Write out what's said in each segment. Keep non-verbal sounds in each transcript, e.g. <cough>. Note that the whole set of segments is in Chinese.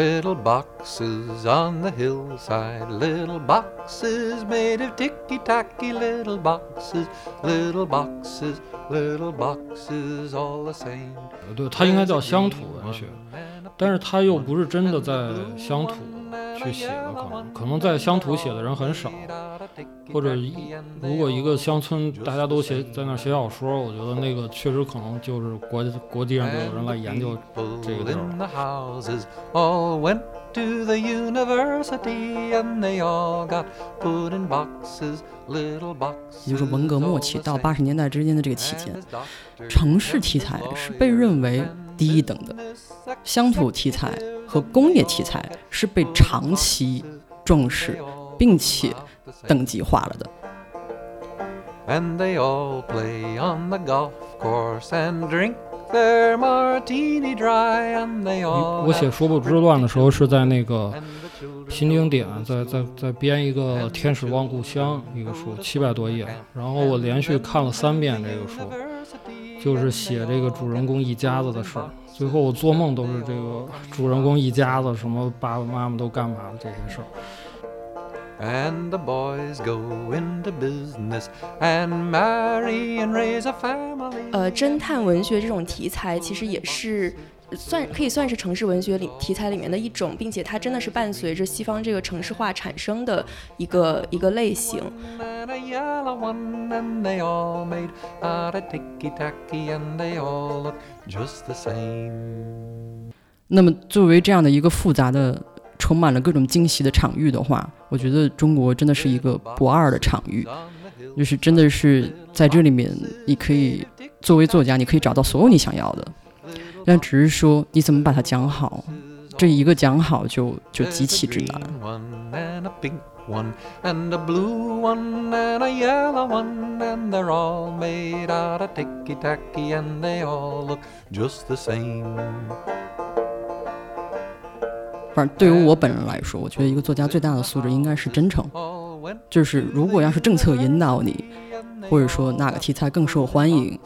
Little boxes on the hillside, little boxes made of ticky tacky, little boxes, little boxes, little boxes all the same. 对，它应该叫乡土文学，但是它又不是真的在乡土去写的，可能可能在乡土写的人很少，或者如果一个乡村大家都写在那写小说，我觉得那个确实可能就是国国际上就有人来研究这个地儿。To the university, and they all got put in boxes, little boxes. 也就是文革末期到八十年代之间的这个期间，城市题材是被认为低一等的，乡土题材和工业题材是被长期重视并且等级化了的。And they all play on the golf course and drink their martini dry and they all 我写《说不之乱》的时候是在那个新经典，在在在编一个《天使望故乡》一个书，七百多页，然后我连续看了三遍这个书，就是写这个主人公一家子的事儿。最后我做梦都是这个主人公一家子，什么爸爸妈妈都干嘛的这些事儿。And the boys go into business and marry and raise a family. 呃，侦探文学这种题材其实也是。算可以算是城市文学里题材里面的一种，并且它真的是伴随着西方这个城市化产生的一个一个类型。and a yellow one, and they all made out of ticky tacky, and they all look just the same. 那么，作为这样的一个复杂的、充满了各种惊喜的场域的话，我觉得中国真的是一个不二的场域，就是真的是在这里面，你可以作为作家，你可以找到所有你想要的，但只是说你怎么把它讲好，这一个讲好就就极其之难。one and a pink one and a blue one and a yellow one, and they're all made out of ticky tacky, and they all look just the same. 反正对于我本人来说，我觉得一个作家最大的素质应该是真诚。就是如果要是政策引导你，或者说哪个题材更受欢迎，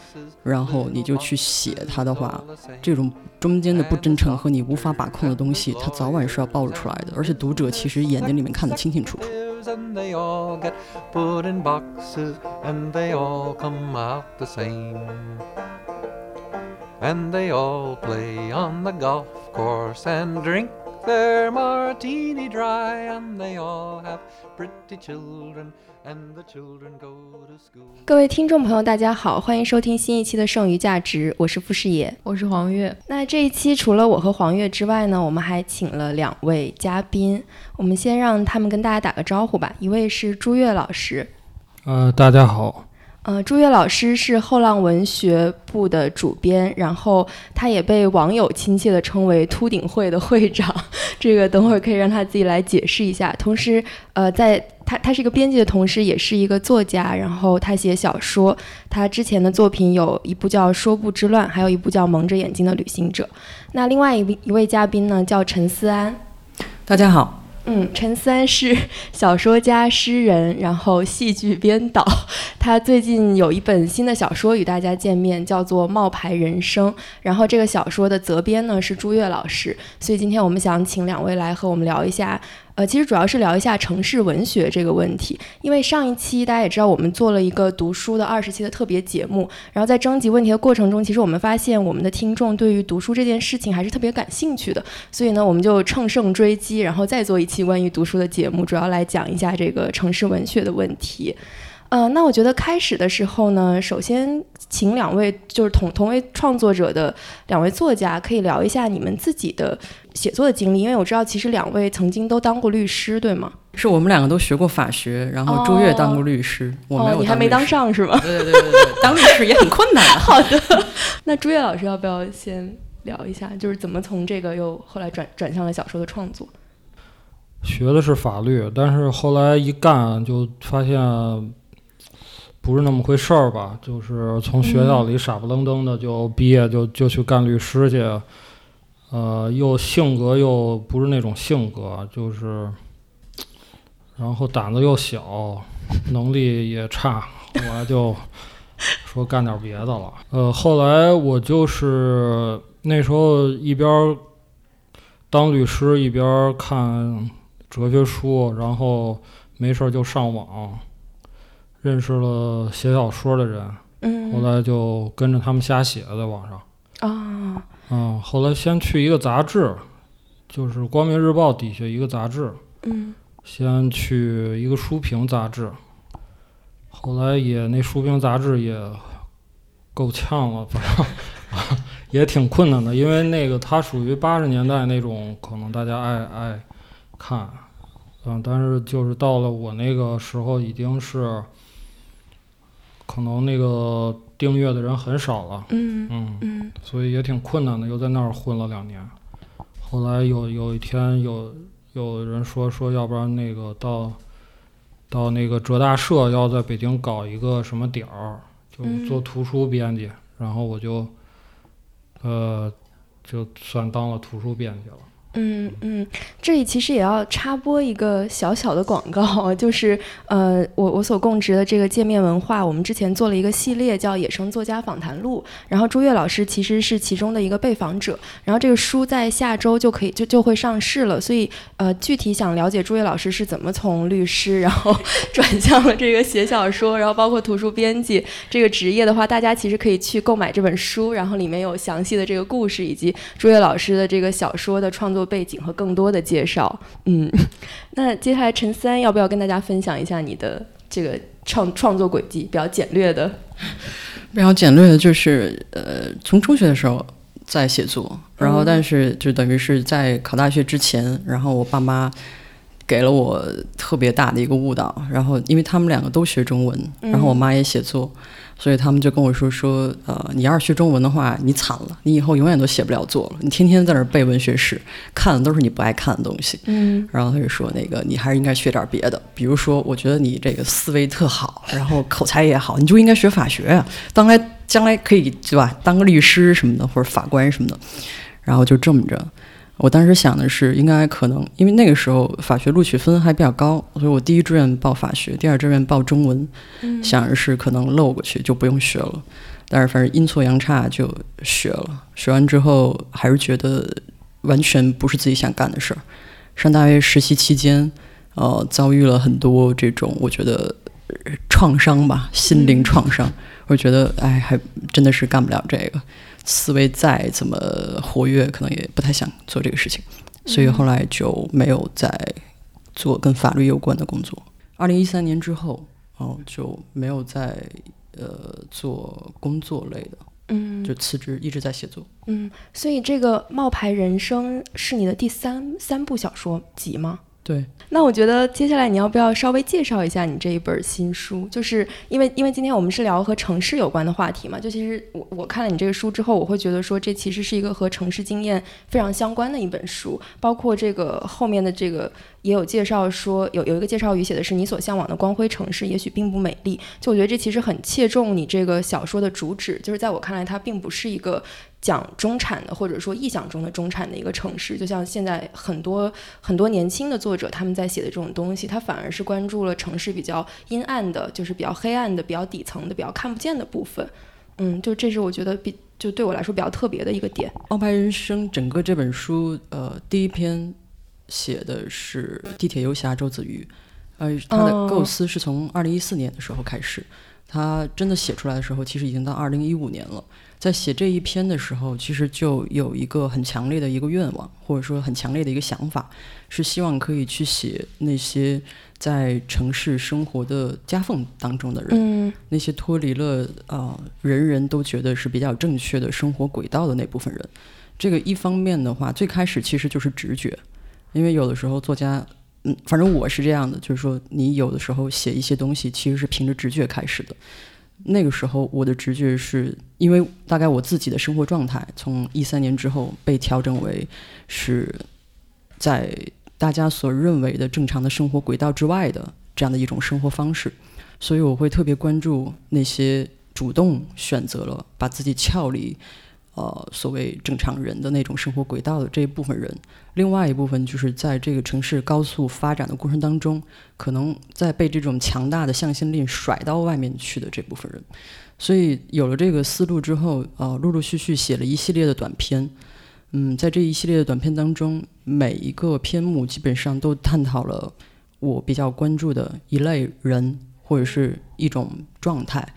然后你就去写它的话，这种中间的不真诚和你无法把控的东西，它早晚是要暴露出来的。而且读者其实眼睛里面看得清清楚楚。and they all get put in boxes and they all come out the same. And they all play on the golf course and drink their martini dry, and they all have pretty children, and the children go to school. 各位听众朋友，大家好，欢迎收听新一期的《剩余价值》，我是傅视野。我是黄月，那这一期除了我和黄月之外呢，我们还请了两位嘉宾，我们先让他们跟大家打个招呼吧。一位是朱越老师，呃，大家好，呃，朱越老师是后浪文学部的主编，然后他也被网友亲切地称为“秃顶会”的会长。<laughs> 这个等会儿可以让他自己来解释一下。同时，呃，在他他是一个编辑的同时，也是一个作家，然后他写小说。他之前的作品有一部叫《说不之乱》，还有一部叫《蒙着眼睛的旅行者》。那另外一位一位嘉宾呢，叫陈思安。大家好，嗯，陈三是小说家、诗人，然后戏剧编导。<laughs> 他最近有一本新的小说与大家见面，叫做《冒牌人生》。然后这个小说的责编呢是朱越老师，所以今天我们想请两位来和我们聊一下。呃，其实主要是聊一下城市文学这个问题，因为上一期大家也知道，我们做了一个读书的二十期的特别节目，然后在征集问题的过程中，其实我们发现我们的听众对于读书这件事情还是特别感兴趣的，所以呢，我们就乘胜追击，然后再做一期关于读书的节目，主要来讲一下这个城市文学的问题。呃，那我觉得开始的时候呢，首先请两位就是同同为创作者的两位作家，可以聊一下你们自己的写作的经历，因为我知道其实两位曾经都当过律师，对吗？是我们两个都学过法学，然后朱越当过律师，我没有、哦，你还没当。上是吗？对对对对对，当律师也很困难啊。<laughs> 好的，那朱越老师要不要先聊一下，就是怎么从这个又后来转转向了小说的创作？学的是法律，但是后来一干就发现不是那么回事儿吧，就是从学校里傻不愣登的就毕业就就去干律师去，呃，又性格又不是那种性格，就是，然后胆子又小，能力也差，后来就说干点别的了。呃，后来我就是那时候一边当律师一边看哲学书，然后没事就上网，认识了写小说的人，嗯，后来就跟着他们瞎写在网上。啊，嗯，后来先去一个杂志，就是《光明日报》底下一个杂志，嗯先去一个书评杂志，后来也那书评杂志也够呛了，反正 <laughs> 也挺困难的，因为那个它属于八十年代那种，可能大家爱爱看，嗯，但是就是到了我那个时候，已经是可能那个订阅的人很少了，嗯嗯。嗯所以也挺困难的，又在那儿混了两年。后来有有一天有有人说说，要不然那个到到那个浙大社要在北京搞一个什么点儿，就嗯做图书编辑，然后我就呃就算当了图书编辑了。嗯嗯，这里其实也要插播一个小小的广告，<laughs> 就是呃，我我所供职的这个界面文化，我们之前做了一个系列叫《野生作家访谈录》，然后朱越老师其实是其中的一个被访者，然后这个书在下周就可以就就会上市了，所以呃，具体想了解朱越老师是怎么从律师，然后 <laughs> 转向了这个写小说，然后包括图书编辑这个职业的话，大家其实可以去购买这本书，然后里面有详细的这个故事以及朱越老师的这个小说的创作背景和更多的介绍。嗯，<laughs> 那接下来陈三要不要跟大家分享一下你的这个创创作轨迹，比较简略的？比较简略的就是，呃，从中学的时候在写作，然后嗯但是就等于是在考大学之前，然后我爸妈给了我特别大的一个误导，然后因为他们两个都学中文，然后我妈也写作，所以他们就跟我说说，呃，你要是学中文的话，你惨了，你以后永远都写不了作了，你天天在那儿背文学史，看的都是你不爱看的东西。嗯然后他就说那个你还是应该学点别的，比如说我觉得你这个思维特好，然后口才也好，你就应该学法学啊，当来将来可以对吧，当个律师什么的或者法官什么的。然后就这么着，我当时想的是应该可能因为那个时候法学录取分还比较高，所以我第一志愿报法学，第二志愿报中文，嗯想着是可能漏过去就不用学了，但是反正阴错阳差就学了。学完之后还是觉得完全不是自己想干的事儿。上大学实习期间，呃，遭遇了很多这种我觉得呃创伤吧，心灵创伤。我觉得，哎，还真的是干不了这个。思维再怎么活跃，可能也不太想做这个事情，所以后来就没有再做跟法律有关的工作。二零一三年之后，哦，就没有再呃做工作类的，嗯就辞职，一直在写作。嗯，所以这个《冒牌人生》是你的第三三部小说集吗？对，那我觉得接下来你要不要稍微介绍一下你这一本新书？就是因为因为今天我们是聊和城市有关的话题嘛，就其实我我看了你这个书之后，我会觉得说这其实是一个和城市经验非常相关的一本书，包括这个后面的这个也有介绍说有有一个介绍语写的是你所向往的光辉城市也许并不美丽，就我觉得这其实很切中你这个小说的主旨，就是在我看来它并不是一个。讲中产的，或者说臆想中的中产的一个城市，就像现在很多很多年轻的作者他们在写的这种东西，他反而是关注了城市比较阴暗的，就是比较黑暗的、比较底层的、比较看不见的部分。嗯，就这是我觉得比就对我来说比较特别的一个点。《王牌人生》整个这本书，呃，第一篇写的是地铁游侠周子瑜，呃，他的哦构思是从二零一四年的时候开始，他真的写出来的时候，其实已经到二零一五年了。在写这一篇的时候，其实就有一个很强烈的一个愿望，或者说很强烈的一个想法，是希望可以去写那些在城市生活的夹缝当中的人，嗯那些脱离了啊、呃人人都觉得是比较正确的生活轨道的那部分人。这个一方面的话，最开始其实就是直觉，因为有的时候作家，嗯，反正我是这样的，就是说你有的时候写一些东西，其实是凭着直觉开始的。那个时候我的直觉是因为大概我自己的生活状态，从一三年之后被调整为是在大家所认为的正常的生活轨道之外的这样的一种生活方式。所以我会特别关注那些主动选择了把自己撬离，呃，所谓正常人的那种生活轨道的这一部分人。另外一部分就是在这个城市高速发展的过程当中，可能在被这种强大的向心力甩到外面去的这部分人。所以有了这个思路之后，呃，陆陆续续写了一系列的短篇。嗯，在这一系列的短片当中，每一个篇目基本上都探讨了我比较关注的一类人或者是一种状态。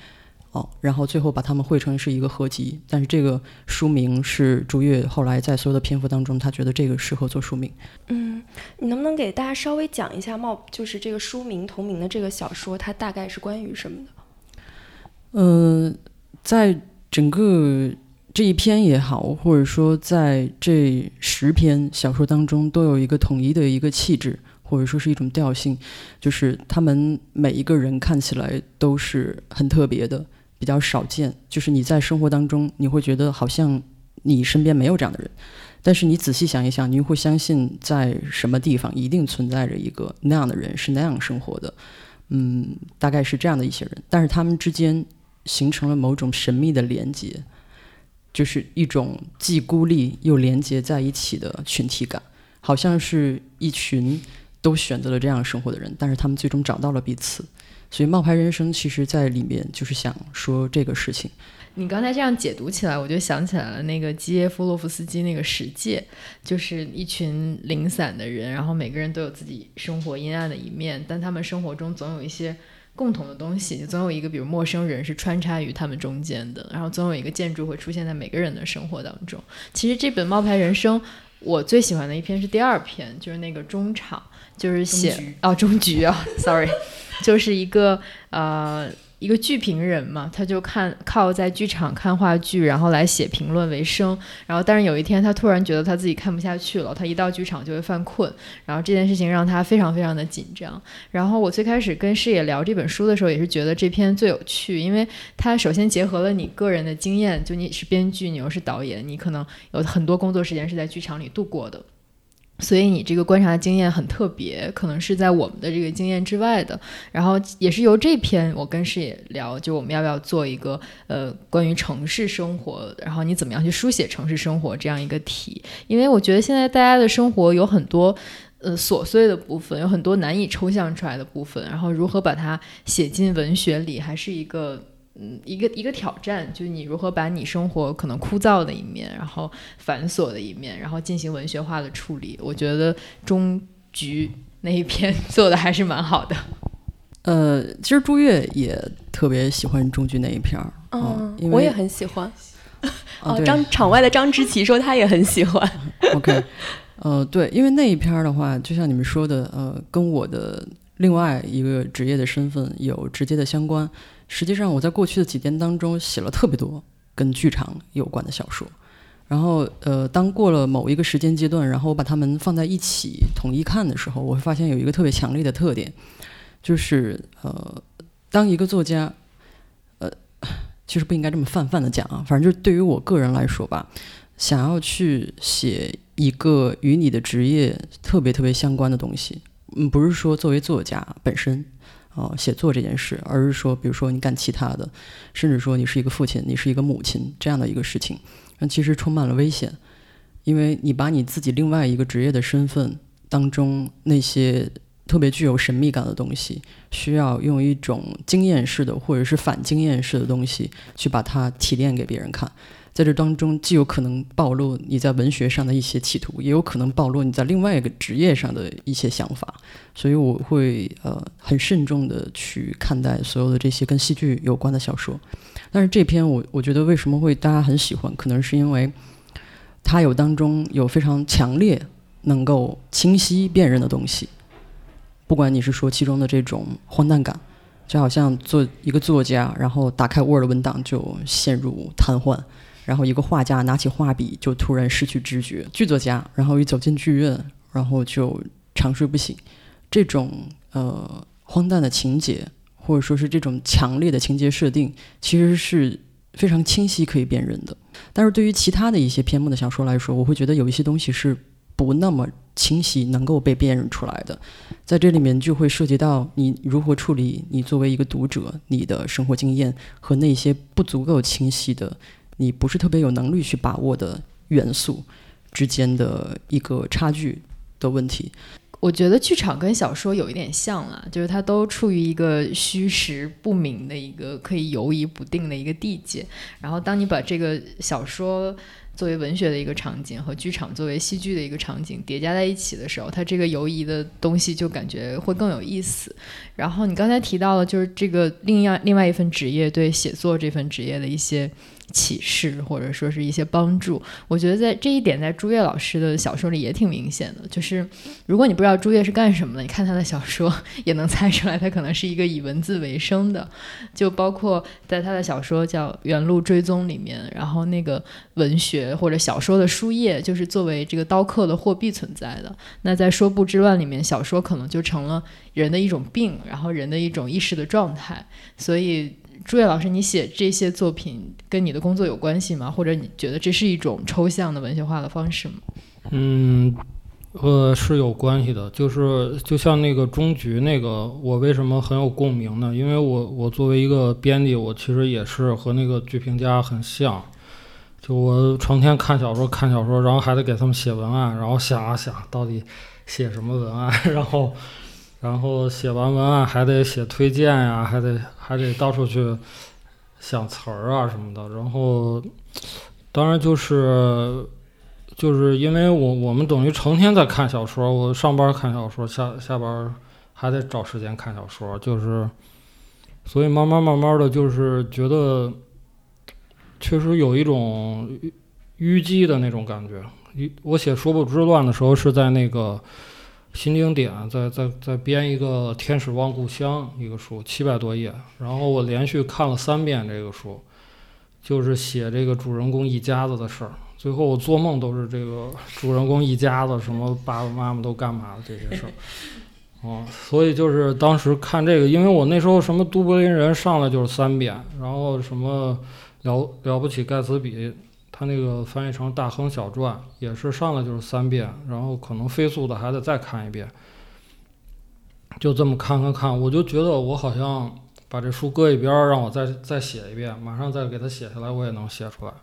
哦，然后最后把它们汇成是一个合集，但是这个书名是朱越后来在所有的篇幅当中，他觉得这个适合做书名。嗯，你能不能给大家稍微讲一下冒，就是这个书名同名的这个小说，它大概是关于什么的？嗯，在整个这一篇也好，或者说在这十篇小说当中，都有一个统一的一个气质，或者说是一种调性，就是他们每一个人看起来都是很特别的。比较少见，就是你在生活当中，你会觉得好像你身边没有这样的人，但是你仔细想一想，你会相信在什么地方一定存在着一个那样的人，是那样生活的，嗯，大概是这样的一些人，但是他们之间形成了某种神秘的连接，就是一种既孤立又连接在一起的群体感，好像是一群都选择了这样生活的人，但是他们最终找到了彼此。所以冒牌人生其实在里面就是想说这个事情。你刚才这样解读起来，我就想起来了那个基耶夫洛夫斯基那个《十戒》，就是一群零散的人，然后每个人都有自己生活阴暗的一面，但他们生活中总有一些共同的东西，总有一个比如陌生人是穿插于他们中间的，然后总有一个建筑会出现在每个人的生活当中。其实这本《冒牌人生》，我最喜欢的一篇是第二篇，就是那个中场，就是写哦中局啊，sorry。<laughs> 就是一个呃一个剧评人嘛，他就看靠在剧场看话剧，然后来写评论为生。然后，但是有一天他突然觉得他自己看不下去了，他一到剧场就会犯困。然后这件事情让他非常非常的紧张。然后我最开始跟师野聊这本书的时候，也是觉得这篇最有趣，因为它首先结合了你个人的经验，就你是编剧，你又是导演，你可能有很多工作时间是在剧场里度过的。所以你这个观察经验很特别，可能是在我们的这个经验之外的。然后也是由这篇我跟视野聊，就我们要不要做一个呃关于城市生活，然后你怎么样去书写城市生活这样一个题？因为我觉得现在大家的生活有很多呃琐碎的部分，有很多难以抽象出来的部分，然后如何把它写进文学里，还是一个。嗯，一个一个挑战，就是你如何把你生活可能枯燥的一面，然后繁琐的一面，然后进行文学化的处理。我觉得中局那一篇做的还是蛮好的。呃，其实朱越也特别喜欢中局那一篇儿，嗯，我也很喜欢。哦，张场外的张之奇说他也很喜欢。<laughs> OK，呃，对，因为那一篇儿的话，就像你们说的，呃，跟我的另外一个职业的身份有直接的相关。实际上，我在过去的几年当中写了特别多跟剧场有关的小说，然后呃，当过了某一个时间阶段，然后我把它们放在一起统一看的时候，我会发现有一个特别强烈的特点，就是呃，当一个作家，呃，其实不应该这么泛泛的讲啊，反正就是对于我个人来说吧，想要去写一个与你的职业特别特别相关的东西，嗯，不是说作为作家本身。哦，写作这件事，而是说，比如说你干其他的，甚至说你是一个父亲，你是一个母亲这样的一个事情，那其实充满了危险，因为你把你自己另外一个职业的身份当中那些特别具有神秘感的东西，需要用一种经验式的或者是反经验式的东西去把它提炼给别人看。在这当中，既有可能暴露你在文学上的一些企图，也有可能暴露你在另外一个职业上的一些想法，所以我会呃很慎重的去看待所有的这些跟戏剧有关的小说。但是这篇我我觉得为什么会大家很喜欢，可能是因为它有当中有非常强烈、能够清晰辨认的东西，不管你是说其中的这种荒诞感，就好像做一个作家，然后打开 Word 文档就陷入瘫痪。然后一个画家拿起画笔就突然失去知觉，剧作家，然后一走进剧院，然后就长睡不醒。这种呃荒诞的情节，或者说是这种强烈的情节设定，其实是非常清晰可以辨认的。但是对于其他的一些篇目的小说来说，我会觉得有一些东西是不那么清晰能够被辨认出来的。在这里面就会涉及到你如何处理你作为一个读者你的生活经验和那些不足够清晰的。你不是特别有能力去把握的元素之间的一个差距的问题。我觉得剧场跟小说有一点像啊，就是它都处于一个虚实不明的一个可以游移不定的一个地界。然后当你把这个小说作为文学的一个场景和剧场作为戏剧的一个场景叠加在一起的时候，它这个游移的东西就感觉会更有意思。然后你刚才提到了，就是这个另外另外一份职业对写作这份职业的一些。启示或者说是一些帮助，我觉得在这一点在朱越老师的小说里也挺明显的。就是如果你不知道朱越是干什么的，你看他的小说也能猜出来，他可能是一个以文字为生的。就包括在他的小说叫《原路追踪》里面，然后那个文学或者小说的书页就是作为这个刀刻的货币存在的。那在《说不之乱》里面，小说可能就成了人的一种病，然后人的一种意识的状态。所以。朱越老师，你写这些作品跟你的工作有关系吗？或者你觉得这是一种抽象的文学化的方式吗？嗯，呃，是有关系的。就是就像那个终局那个，我为什么很有共鸣呢？因为我我作为一个编辑，我其实也是和那个剧评家很像。就我成天看小说，看小说，然后还得给他们写文案，然后想啊想到底写什么文案，然后。然后写完文案还得写推荐呀，还得还得到处去想词儿啊什么的。然后，当然就是就是因为我我们等于成天在看小说，我上班看小说，下下班还得找时间看小说，就是所以慢慢慢慢的就是觉得确实有一种淤积的那种感觉。我写《说不之乱》的时候是在那个。新经典再再再编一个《天使望故乡》一个书，七百多页，然后我连续看了三遍这个书，就是写这个主人公一家子的事儿。最后我做梦都是这个主人公一家子，什么爸爸妈妈都干嘛的这些事儿。哦，所以就是当时看这个，因为我那时候什么《都柏林人》上来就是三遍，然后什么了了不起盖茨比。他那个翻译成《大亨小传》也是上来就是三遍，然后可能飞速的还得再看一遍，就这么看看看，我就觉得我好像把这书搁一边，让我再再写一遍，马上再给它写下来，我也能写出来，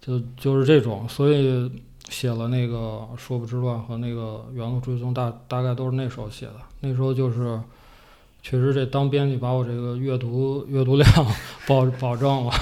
就就是这种，所以写了那个《说不之乱》和那个《原路追踪》，大大概都是那时候写的。那时候就是确实这当编辑把我这个阅读阅读量 <laughs> 保保证了。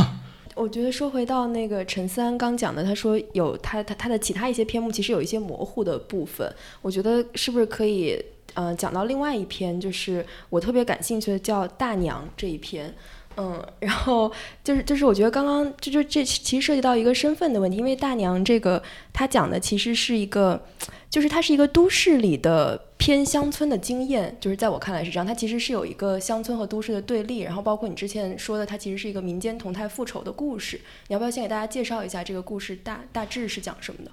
我觉得说回到那个陈三刚讲的，他说有他他他的其他一些篇目其实有一些模糊的部分，我觉得是不是可以呃讲到另外一篇，就是我特别感兴趣的叫大娘这一篇。嗯，然后就是就是，我觉得刚刚就就这其实涉及到一个身份的问题，因为大娘这个她讲的其实是一个，就是它是一个都市里的偏乡村的经验，就是在我看来是这样，它其实是有一个乡村和都市的对立，然后包括你之前说的，它其实是一个民间同态复仇的故事，你要不要先给大家介绍一下这个故事大大致是讲什么的？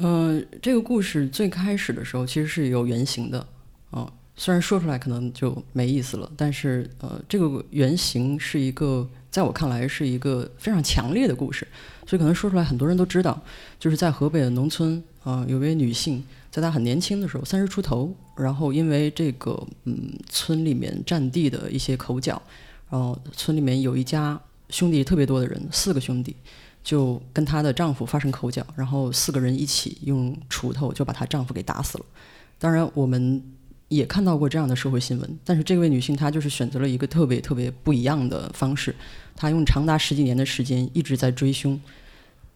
嗯，这个故事最开始的时候其实是有原型的，嗯。虽然说出来可能就没意思了，但是呃，这个原型是一个，在我看来是一个非常强烈的故事，所以可能说出来很多人都知道，就是在河北的农村啊，有位女性，在她很年轻的时候，三十出头，然后因为这个嗯村里面占地的一些口角，然后村里面有一家兄弟特别多的人，四个兄弟，就跟她的丈夫发生口角，然后四个人一起用锄头就把她丈夫给打死了。当然我们。也看到过这样的社会新闻，但是这位女性她就是选择了一个特别特别不一样的方式，她用长达十几年的时间一直在追凶，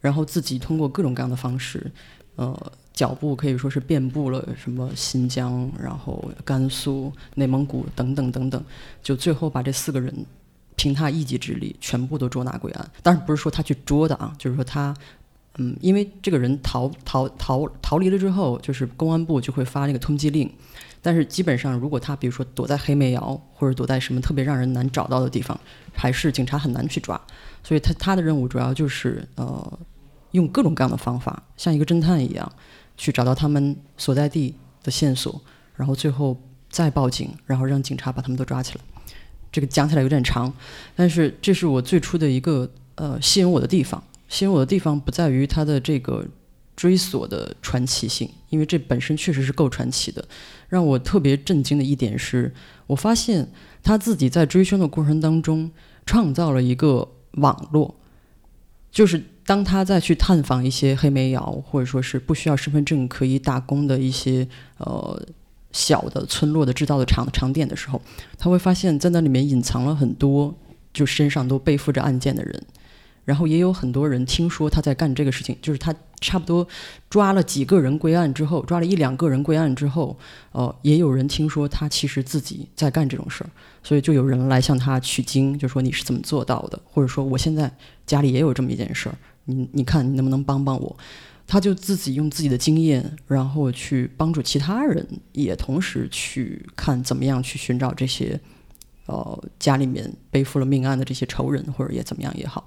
然后自己通过各种各样的方式，呃，脚步可以说是遍布了什么新疆，然后甘肃、内蒙古等等等等，就最后把这四个人凭他一己之力全部都捉拿归案。当然不是说他去捉的啊，就是说他，嗯，因为这个人逃逃逃逃离了之后，就是公安部就会发那个通缉令。但是基本上，如果他比如说躲在黑煤窑，或者躲在什么特别让人难找到的地方，还是警察很难去抓。所以他他的任务主要就是呃，用各种各样的方法，像一个侦探一样，去找到他们所在地的线索，然后最后再报警，然后让警察把他们都抓起来。这个讲起来有点长，但是这是我最初的一个呃吸引我的地方。吸引我的地方不在于他的这个追索的传奇性，因为这本身确实是够传奇的。让我特别震惊的一点是，我发现他自己在追凶的过程当中创造了一个网络，就是当他再去探访一些黑煤窑，或者说是不需要身份证可以打工的一些呃小的村落的制造的厂厂点的时候，他会发现在那里面隐藏了很多就身上都背负着案件的人。然后也有很多人听说他在干这个事情，就是他差不多抓了几个人归案之后，抓了一两个人归案之后，呃，也有人听说他其实自己在干这种事儿，所以就有人来向他取经，就说你是怎么做到的，或者说我现在家里也有这么一件事儿，你你看你能不能帮帮我？他就自己用自己的经验，然后去帮助其他人，也同时去看怎么样去寻找这些。呃，家里面背负了命案的这些仇人，或者也怎么样也好，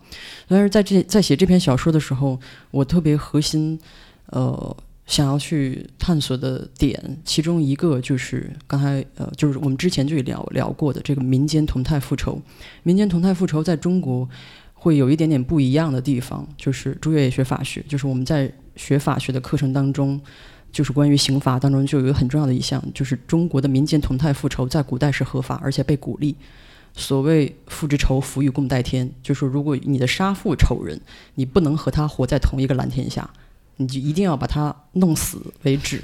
但是在这在写这篇小说的时候，我特别核心，呃，想要去探索的点，其中一个就是刚才呃，就是我们之前就聊聊过的这个民间同态复仇。民间同态复仇在中国会有一点点不一样的地方，就是朱越也学法学，就是我们在学法学的课程当中。就是关于刑法当中就有很重要的一项，就是中国的民间同态复仇在古代是合法，而且被鼓励。所谓“父之仇，福与共戴天”，就是如果你的杀父仇人，你不能和他活在同一个蓝天下，你就一定要把他弄死为止。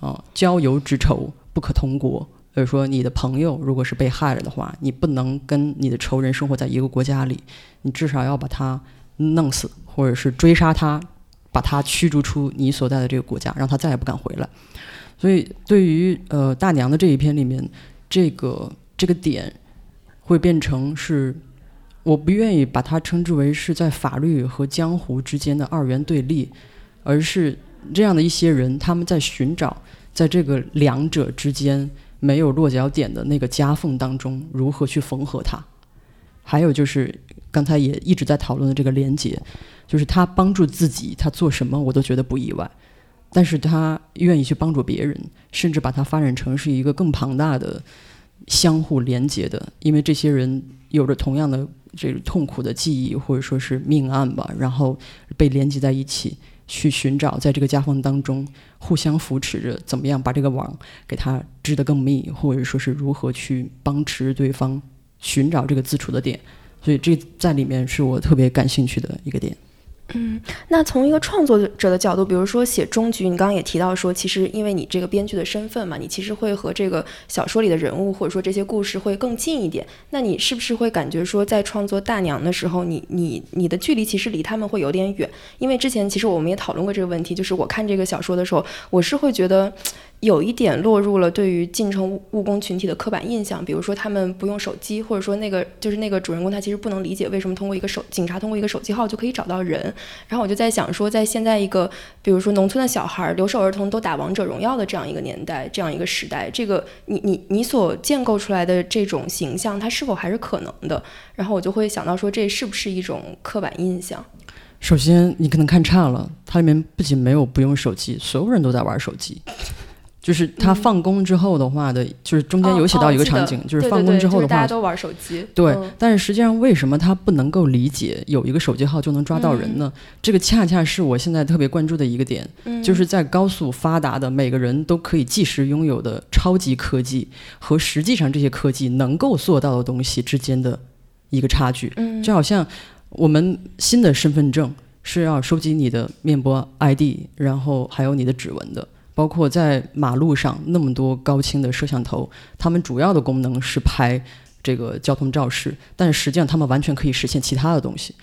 啊，交游之仇不可同国，就是说你的朋友如果是被害了的话，你不能跟你的仇人生活在一个国家里，你至少要把他弄死，或者是追杀他。把他驱逐出你所在的这个国家，让他再也不敢回来。所以，对于呃大娘的这一篇里面，这个这个点会变成是，我不愿意把它称之为是在法律和江湖之间的二元对立，而是这样的一些人，他们在寻找在这个两者之间没有落脚点的那个夹缝当中，如何去缝合它。还有就是刚才也一直在讨论的这个连接。就是他帮助自己，他做什么我都觉得不意外，但是他愿意去帮助别人，甚至把它发展成是一个更庞大的、相互连接的，因为这些人有着同样的这个痛苦的记忆或者说是命案吧，然后被连接在一起，去寻找在这个夹缝当中互相扶持着，怎么样把这个网给它织得更密，或者说是如何去帮持对方寻找这个自处的点，所以这在里面是我特别感兴趣的一个点。嗯，那从一个创作者的角度，比如说写终局，你刚刚也提到说，其实因为你这个编剧的身份嘛，你其实会和这个小说里的人物或者说这些故事会更近一点。那你是不是会感觉说，在创作大娘的时候，你你你的距离其实离他们会有点远？因为之前其实我们也讨论过这个问题，就是我看这个小说的时候，我是会觉得。有一点落入了对于进城务工群体的刻板印象，比如说他们不用手机，或者说那个就是那个主人公他其实不能理解为什么通过一个手警察通过一个手机号就可以找到人。然后我就在想说，在现在一个比如说农村的小孩留守儿童都打王者荣耀的这样一个年代，这样一个时代，这个你你你所建构出来的这种形象，它是否还是可能的？然后我就会想到说，这是不是一种刻板印象？首先，你可能看差了，它里面不仅没有不用手机，所有人都在玩手机。就是他放工之后的话的，就是中间有写到一个场景，就是放工之后的话，大家都玩手机。对，但是实际上为什么他不能够理解有一个手机号就能抓到人呢？这个恰恰是我现在特别关注的一个点，就是在高速发达的每个人都可以即时拥有的超级科技和实际上这些科技能够做到的东西之间的一个差距。就好像我们新的身份证是要收集你的面部 ID，然后还有你的指纹的。包括在马路上那么多高清的摄像头，它们主要的功能是拍这个交通肇事，但实际上它们完全可以实现其他的东西。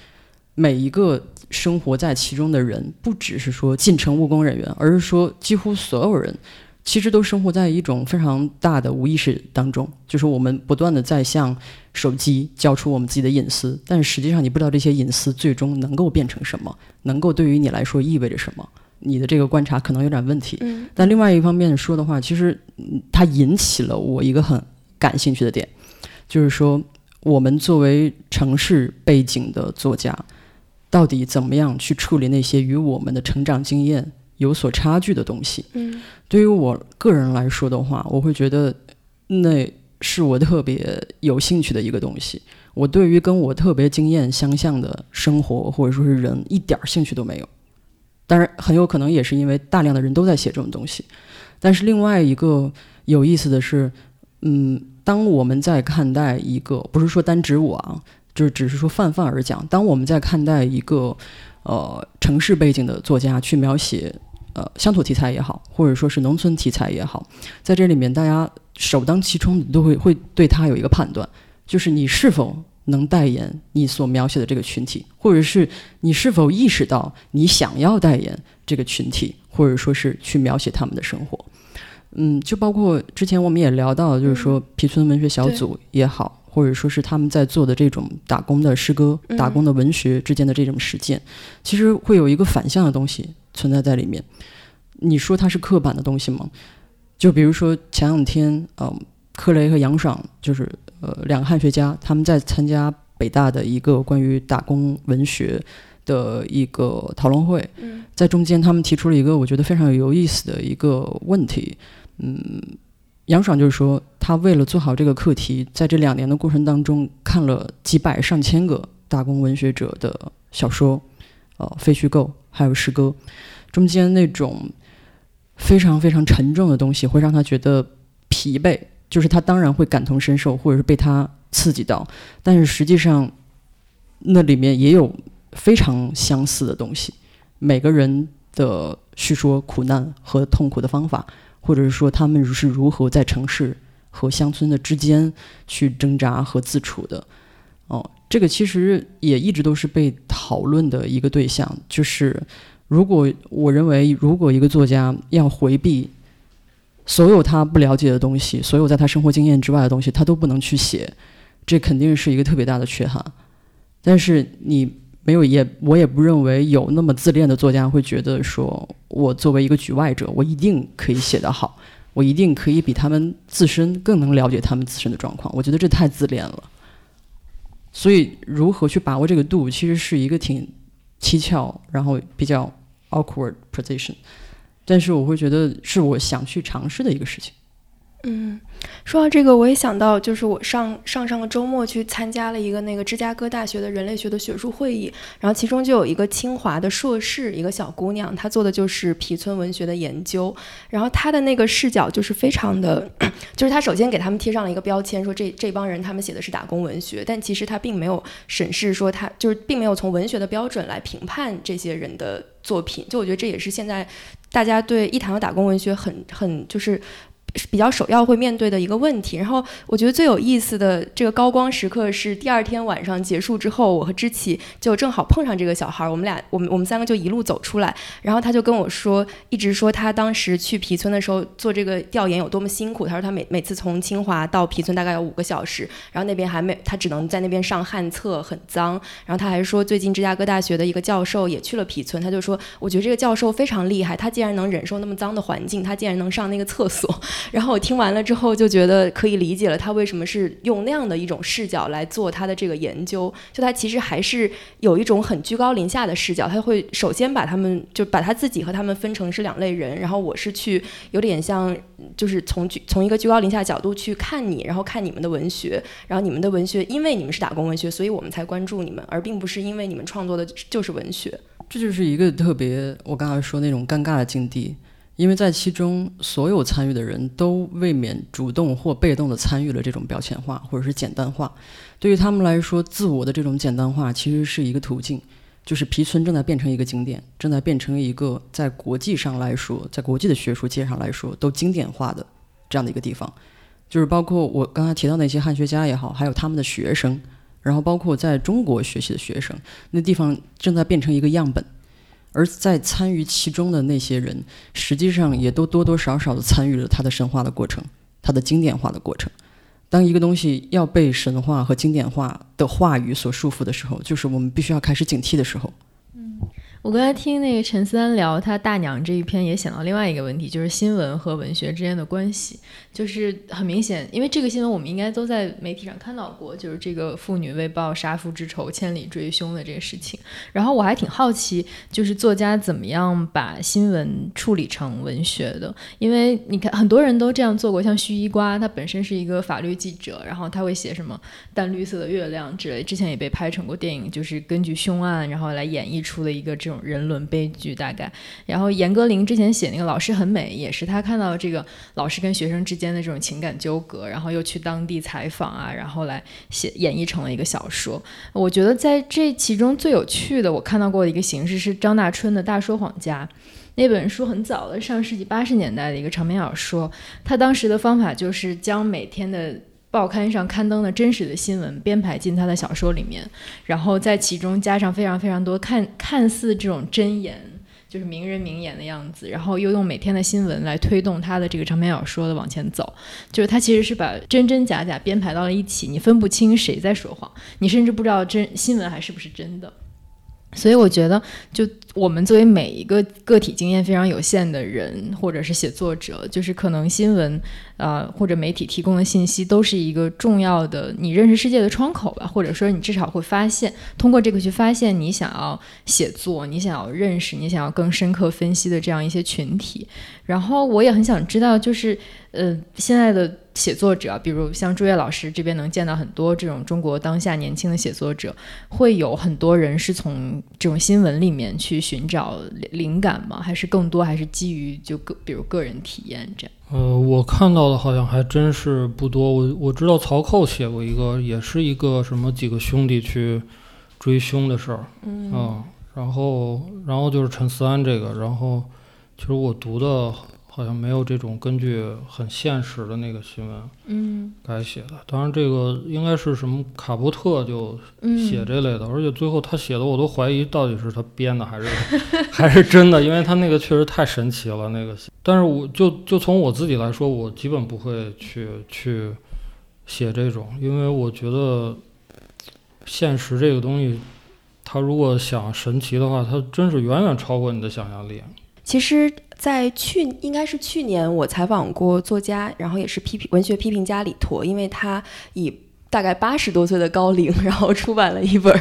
每一个生活在其中的人，不只是说进城务工人员，而是说几乎所有人，其实都生活在一种非常大的无意识当中，就是我们不断的在向手机交出我们自己的隐私，但实际上你不知道这些隐私最终能够变成什么，能够对于你来说意味着什么。你的这个观察可能有点问题，但另外一方面说的话，其实它引起了我一个很感兴趣的点，就是说我们作为城市背景的作家，到底怎么样去处理那些与我们的成长经验有所差距的东西？嗯，对于我个人来说的话，我会觉得那是我特别有兴趣的一个东西。我对于跟我特别经验相像的生活或者说是人，一点兴趣都没有。当然，很有可能也是因为大量的人都在写这种东西。但是另外一个有意思的是，嗯，当我们在看待一个，不是说单指我啊，就是只是说泛泛而讲，当我们在看待一个呃城市背景的作家去描写呃乡土题材也好，或者说是农村题材也好，在这里面大家首当其冲都会会对他有一个判断，就是你是否能代言你所描写的这个群体，或者是你是否意识到你想要代言这个群体，或者说是去描写他们的生活。嗯，就包括之前我们也聊到，就是说皮村文学小组也好，或者说是他们在做的这种打工的诗歌、打工的文学之间的这种实践，其实会有一个反向的东西存在在里面。你说它是刻板的东西吗？就比如说前两天，嗯，克雷和杨爽就是呃两个汉学家，他们在参加北大的一个关于打工文学的一个讨论会，在中间他们提出了一个我觉得非常有意思的一个问题。嗯，杨爽就是说，他为了做好这个课题，在这两年的过程当中，看了几百上千个打工文学者的小说，呃，非虚构还有诗歌，中间那种非常非常沉重的东西，会让他觉得疲惫。就是他当然会感同身受，或者是被他刺激到，但是实际上那里面也有非常相似的东西。每个人的叙说苦难和痛苦的方法。或者是说他们是如何在城市和乡村的之间去挣扎和自处的？哦，这个其实也一直都是被讨论的一个对象。就是如果我认为，如果一个作家要回避所有他不了解的东西，所有在他生活经验之外的东西，他都不能去写，这肯定是一个特别大的缺憾。但是你。没有，也我也不认为有那么自恋的作家会觉得说，我作为一个局外者，我一定可以写得好，我一定可以比他们自身更能了解他们自身的状况。我觉得这太自恋了。所以，如何去把握这个度，其实是一个挺蹊跷，然后比较 awkward position。但是，我会觉得是我想去尝试的一个事情。嗯，说到这个，我也想到，就是我上上上个周末去参加了一个那个芝加哥大学的人类学的学术会议，然后其中就有一个清华的硕士，一个小姑娘，她做的就是皮村文学的研究，然后她的那个视角就是非常的，<coughs> 就是她首先给他们贴上了一个标签，说这这帮人他们写的是打工文学，但其实她并没有审视说他就是并没有从文学的标准来评判这些人的作品，就我觉得这也是现在大家对一谈到打工文学很很就是。比较首要会面对的一个问题，然后我觉得最有意思的这个高光时刻是第二天晚上结束之后，我和知琪就正好碰上这个小孩儿，我们俩我们我们三个就一路走出来，然后他就跟我说，一直说他当时去皮村的时候做这个调研有多么辛苦，他说他每每次从清华到皮村大概有五个小时，然后那边还没他只能在那边上旱厕，很脏，然后他还说最近芝加哥大学的一个教授也去了皮村，他就说我觉得这个教授非常厉害，他竟然能忍受那么脏的环境，他竟然能上那个厕所。然后我听完了之后就觉得可以理解了，他为什么是用那样的一种视角来做他的这个研究。就他其实还是有一种很居高临下的视角，他会首先把他们就把他自己和他们分成是两类人。然后我是去有点像，就是从从一个居高临下角度去看你，然后看你们的文学，然后你们的文学，因为你们是打工文学，所以我们才关注你们，而并不是因为你们创作的就是文学。这就是一个特别我刚才说那种尴尬的境地。因为在其中，所有参与的人都未免主动或被动地参与了这种标签化或者是简单化。对于他们来说，自我的这种简单化其实是一个途径，就是皮村正在变成一个景点，正在变成一个在国际上来说，在国际的学术界上来说都经典化的这样的一个地方。就是包括我刚才提到那些汉学家也好，还有他们的学生，然后包括在中国学习的学生，那地方正在变成一个样本。而在参与其中的那些人，实际上也都多多少少的参与了他的神话的过程，他的经典化的过程。当一个东西要被神话和经典化的话语所束缚的时候，就是我们必须要开始警惕的时候。我刚才听那个陈思安聊他大娘这一篇，也想到另外一个问题，就是新闻和文学之间的关系。就是很明显，因为这个新闻我们应该都在媒体上看到过，就是这个妇女为报杀父之仇，千里追凶的这个事情。然后我还挺好奇，就是作家怎么样把新闻处理成文学的？因为你看，很多人都这样做过，像徐一瓜，他本身是一个法律记者，然后他会写什么淡绿色的月亮之类，之前也被拍成过电影，就是根据凶案然后来演绎出了一个这种人伦悲剧大概。然后严歌苓之前写那个老师很美，也是他看到这个老师跟学生之。间的这种情感纠葛，然后又去当地采访啊，然后来写演绎成了一个小说。我觉得在这其中最有趣的，我看到过的一个形式是张大春的《大说谎家》那本书，很早的上世纪八十年代的一个长篇小说。他当时的方法就是将每天的报刊上刊登的真实的新闻编排进他的小说里面，然后在其中加上非常非常多看看似这种真言，就是名人名言的样子，然后又用每天的新闻来推动他的这个长篇小说的往前走。就是他其实是把真真假假编排到了一起，你分不清谁在说谎，你甚至不知道真新闻还是不是真的。所以我觉得，就我们作为每一个个体经验非常有限的人，或者是写作者，就是可能新闻，呃，或者媒体提供的信息，都是一个重要的你认识世界的窗口吧，或者说你至少会发现，通过这个去发现你想要写作、你想要认识、你想要更深刻分析的这样一些群体。然后我也很想知道，就是呃，现在的。写作者，比如像朱越老师这边能见到很多这种中国当下年轻的写作者，会有很多人是从这种新闻里面去寻找灵感吗？还是更多还是基于就个比如个人体验这样？呃，我看到的好像还真是不多。我我知道曹寇写过一个，也是一个什么几个兄弟去追凶的事儿，嗯，然后然后就是陈思安这个，然后其实我读的。好像没有这种根据很现实的那个新闻，嗯，改写的。当然，这个应该是什么卡伯特就写这类的，而且最后他写的我都怀疑到底是他编的还是 <laughs> 还是真的，因为他那个确实太神奇了那个。但是我就就从我自己来说，我基本不会去去写这种，因为我觉得现实这个东西，他如果想神奇的话，他真是远远超过你的想象力。其实。在去应该是去年，我采访过作家，然后也是批评文学批评家李陀，因为他以。大概八十多岁的高龄，<laughs> 然后出版了一本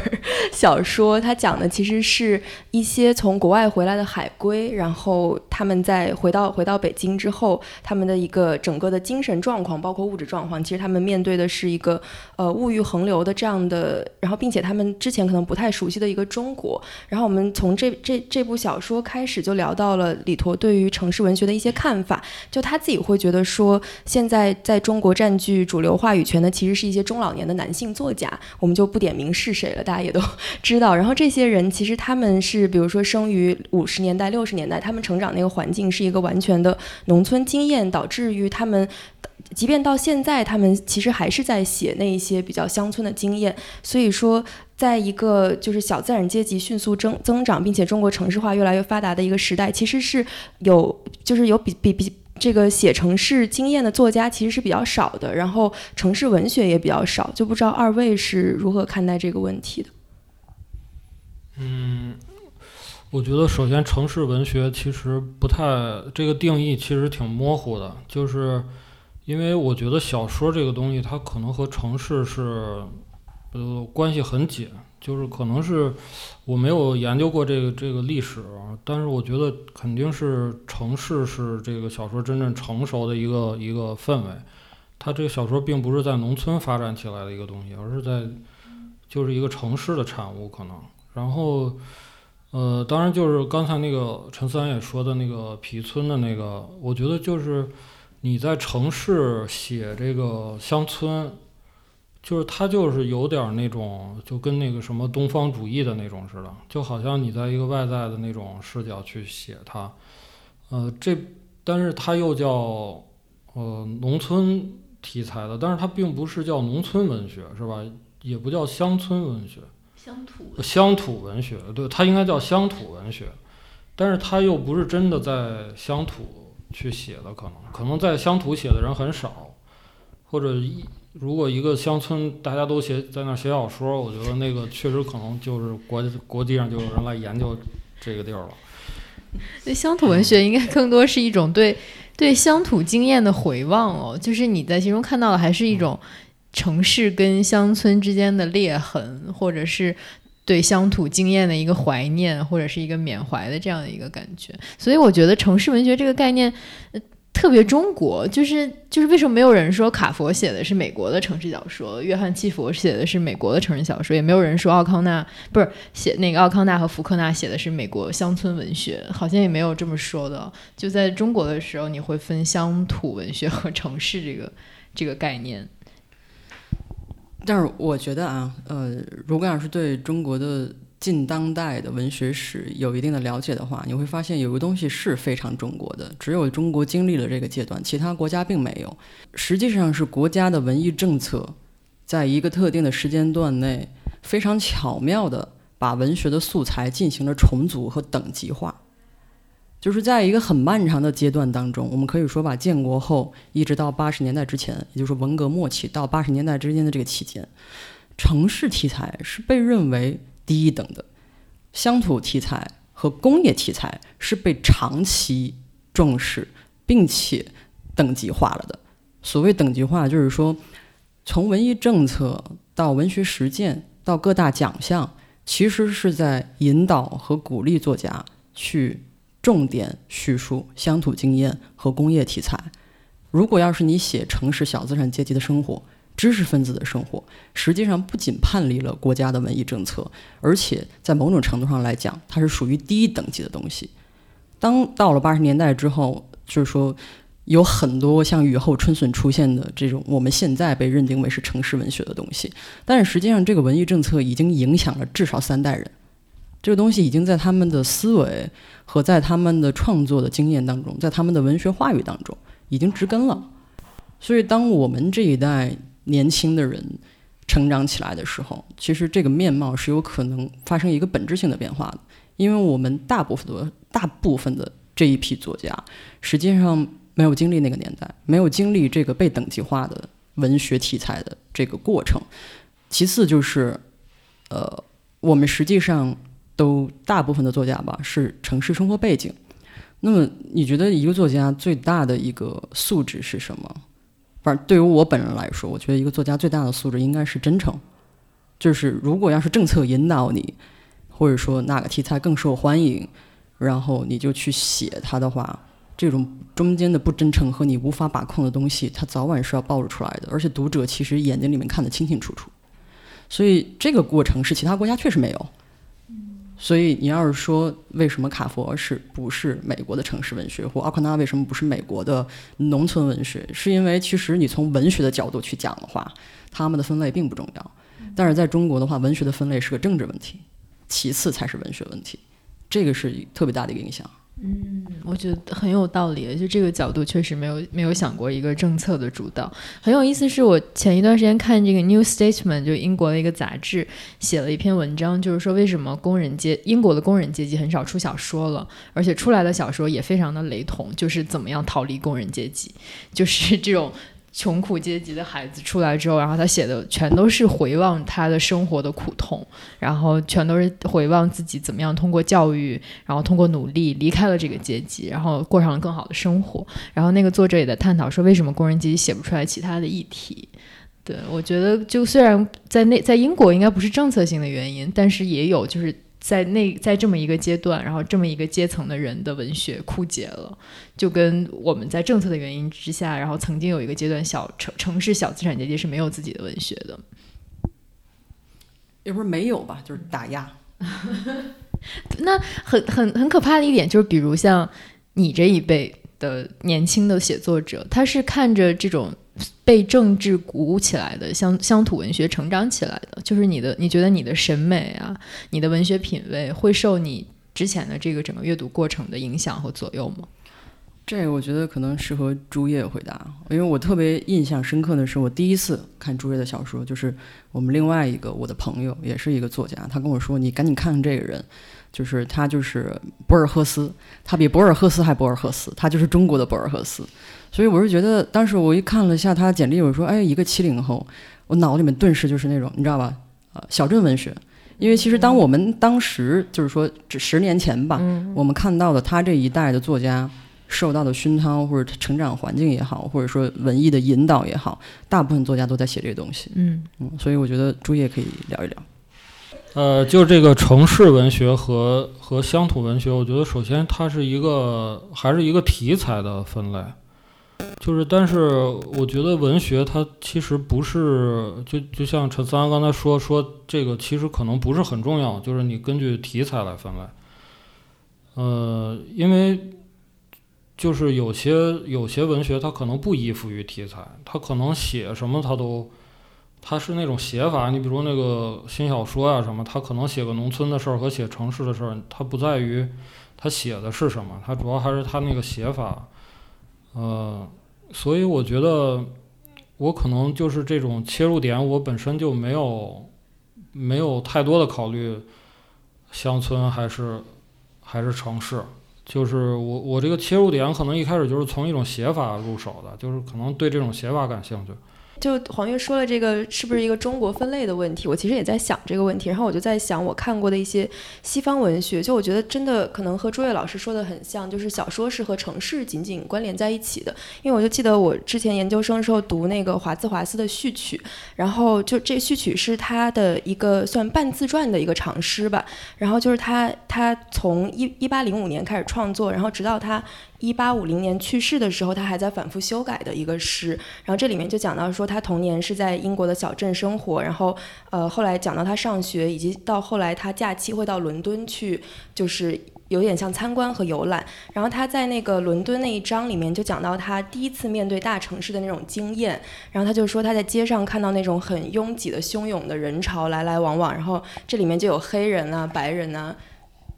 小说。他讲的其实是一些从国外回来的海归，然后他们在回到回到北京之后，他们的一个整个的精神状况，包括物质状况，其实他们面对的是一个呃物欲横流的这样的，然后并且他们之前可能不太熟悉的一个中国。然后我们从这这这部小说开始就聊到了李陀对于城市文学的一些看法，就他自己会觉得说，现在在中国占据主流话语权的其实是一些中。老年的男性作家，我们就不点名是谁了，大家也都知道。然后这些人其实他们是，比如说生于五十年代、六十年代，他们成长那个环境是一个完全的农村经验，导致于他们，即便到现在，他们其实还是在写那一些比较乡村的经验。所以说，在一个就是小资产阶级迅速增增长，并且中国城市化越来越发达的一个时代，其实是有就是有比比比。这个写城市经验的作家其实是比较少的，然后城市文学也比较少，就不知道二位是如何看待这个问题的？嗯，我觉得首先城市文学其实不太这个定义其实挺模糊的，就是因为我觉得小说这个东西它可能和城市是呃关系很紧。就是可能是我没有研究过这个这个历史，但是我觉得肯定是城市是这个小说真正成熟的一个一个氛围。它这个小说并不是在农村发展起来的一个东西，而是在就是一个城市的产物可能。然后，呃，当然就是刚才那个陈思安也说的那个皮村的那个，我觉得就是你在城市写这个乡村。就是他就是有点那种，就跟那个什么东方主义的那种似的，就好像你在一个外在的那种视角去写它，呃，这但是它又叫呃农村题材的，但是它并不是叫农村文学，是吧？也不叫乡村文学，乡土乡土文学，对，它应该叫乡土文学，但是它又不是真的在乡土去写的，可能可能在乡土写的人很少，或者一。如果一个乡村大家都写在那写小说，我觉得那个确实可能就是国国际上就有人来研究这个地儿了。那乡土文学应该更多是一种对对乡土经验的回望哦，就是你在其中看到的还是一种城市跟乡村之间的裂痕，或者是对乡土经验的一个怀念，或者是一个缅怀的这样的一个感觉。所以我觉得城市文学这个概念。特别中国，就是就是为什么没有人说卡佛写的是美国的城市小说，约翰契佛写的是美国的城市小说，也没有人说奥康纳不是写那个奥康纳和福克纳写的是美国乡村文学，好像也没有这么说的。就在中国的时候，你会分乡土文学和城市这个这个概念。但是我觉得啊，呃，如果要是对中国的近当代的文学史有一定的了解的话，你会发现有个东西是非常中国的，只有中国经历了这个阶段，其他国家并没有。实际上是国家的文艺政策，在一个特定的时间段内，非常巧妙地把文学的素材进行了重组和等级化。就是在一个很漫长的阶段当中，我们可以说把建国后一直到八十年代之前，也就是文革末期到八十年代之间的这个期间，城市题材是被认为。低等的乡土题材和工业题材是被长期重视并且等级化了的。所谓等级化，就是说，从文艺政策到文学实践到各大奖项，其实是在引导和鼓励作家去重点叙述乡土经验和工业题材。如果要是你写城市小资产阶级的生活，知识分子的生活，实际上不仅叛离了国家的文艺政策，而且在某种程度上来讲，它是属于低等级的东西。当到了八十年代之后，就是说有很多像雨后春笋出现的这种我们现在被认定为是城市文学的东西，但是实际上这个文艺政策已经影响了至少三代人，这个东西已经在他们的思维和在他们的创作的经验当中，在他们的文学话语当中已经植根了。所以，当我们这一代，年轻的人成长起来的时候，其实这个面貌是有可能发生一个本质性的变化的，因为我们大部分的大部分的这一批作家，实际上没有经历那个年代，没有经历这个被等级化的文学题材的这个过程。其次就是，呃，我们实际上都大部分的作家吧是城市生活背景。那么，你觉得一个作家最大的一个素质是什么？反正对于我本人来说，我觉得一个作家最大的素质应该是真诚。就是如果要是政策引导你，或者说哪个题材更受欢迎，然后你就去写它的话，这种中间的不真诚和你无法把控的东西，它早晚是要暴露出来的。而且读者其实眼睛里面看得清清楚楚。所以这个过程是其他国家确实没有。所以你要是说为什么卡佛是不是美国的城市文学，或奥克纳为什么不是美国的农村文学，是因为其实你从文学的角度去讲的话，他们的分类并不重要。但是在中国的话，文学的分类是个政治问题，其次才是文学问题，这个是特别大的一个影响。嗯，我觉得很有道理，就这个角度确实没有没有想过一个政策的主导。很有意思，是我前一段时间看这个《New Statesman》，就英国的一个杂志，写了一篇文章，就是说为什么工人阶英国的工人阶级很少出小说了，而且出来的小说也非常的雷同，就是怎么样逃离工人阶级，就是这种。穷苦阶级的孩子出来之后，然后他写的全都是回望他的生活的苦痛，然后全都是回望自己怎么样通过教育，然后通过努力离开了这个阶级，然后过上了更好的生活。然后那个作者也在探讨说，为什么工人阶级写不出来其他的议题？对我觉得，就虽然在那在英国应该不是政策性的原因，但是也有就是。在那在这么一个阶段，然后这么一个阶层的人的文学枯竭了，就跟我们在政策的原因之下，然后曾经有一个阶段，小城城市小资产阶级是没有自己的文学的，也不是没有吧，就是打压。<laughs> 那很很很可怕的一点就是，比如像你这一辈的年轻的写作者，他是看着这种。被政治鼓舞起来的乡乡土文学成长起来的，就是你的，你觉得你的审美啊，你的文学品味会受你之前的这个整个阅读过程的影响和左右吗？这个我觉得可能适合朱叶回答，因为我特别印象深刻的是，我第一次看朱叶的小说，就是我们另外一个我的朋友，也是一个作家，他跟我说：“你赶紧看看这个人，就是他就是博尔赫斯，他比博尔赫斯还博尔赫斯，他就是中国的博尔赫斯。”所以我是觉得，当时我一看了一下他简历，我说：“哎，一个七零后，我脑子里面顿时就是那种，你知道吧？呃，小镇文学。因为其实当我们当时就是说，这十年前吧，我们看到的他这一代的作家受到的熏陶，或者成长环境也好，或者说文艺的引导也好，大部分作家都在写这个东西。嗯嗯，所以我觉得朱叶可以聊一聊。呃，就这个城市文学和和乡土文学，我觉得首先它是一个还是一个题材的分类。就是，但是我觉得文学它其实不是，就就像陈三刚才说说这个，其实可能不是很重要，就是你根据题材来分类。呃，因为就是有些有些文学它可能不依附于题材，它可能写什么它都它是那种写法。你比如那个新小说啊什么，他可能写个农村的事儿和写城市的事儿，它不在于他写的是什么，它主要还是他那个写法。呃，所以我觉得我可能就是这种切入点，我本身就没有没有太多的考虑乡村还是还是城市。就是我我这个切入点可能一开始就是从一种写法入手的，就是可能对这种写法感兴趣。就黄月说了这个是不是一个中国分类的问题？我其实也在想这个问题，然后我就在想我看过的一些西方文学，就我觉得真的可能和朱越老师说的很像，就是小说是和城市紧紧关联在一起的。因为我就记得我之前研究生的时候读那个华兹华斯的序曲，然后就这序曲是他的一个算半自传的一个长诗吧，然后就是他他从一一八零五年开始创作，然后直到他。一八五零年去世的时候，他还在反复修改的一个诗。然后这里面就讲到说，他童年是在英国的小镇生活，然后呃后来讲到他上学，以及到后来他假期会到伦敦去，就是有点像参观和游览。然后他在那个伦敦那一章里面就讲到他第一次面对大城市的那种经验。然后他就说他在街上看到那种很拥挤的汹涌的人潮来来往往，然后这里面就有黑人啊、白人啊。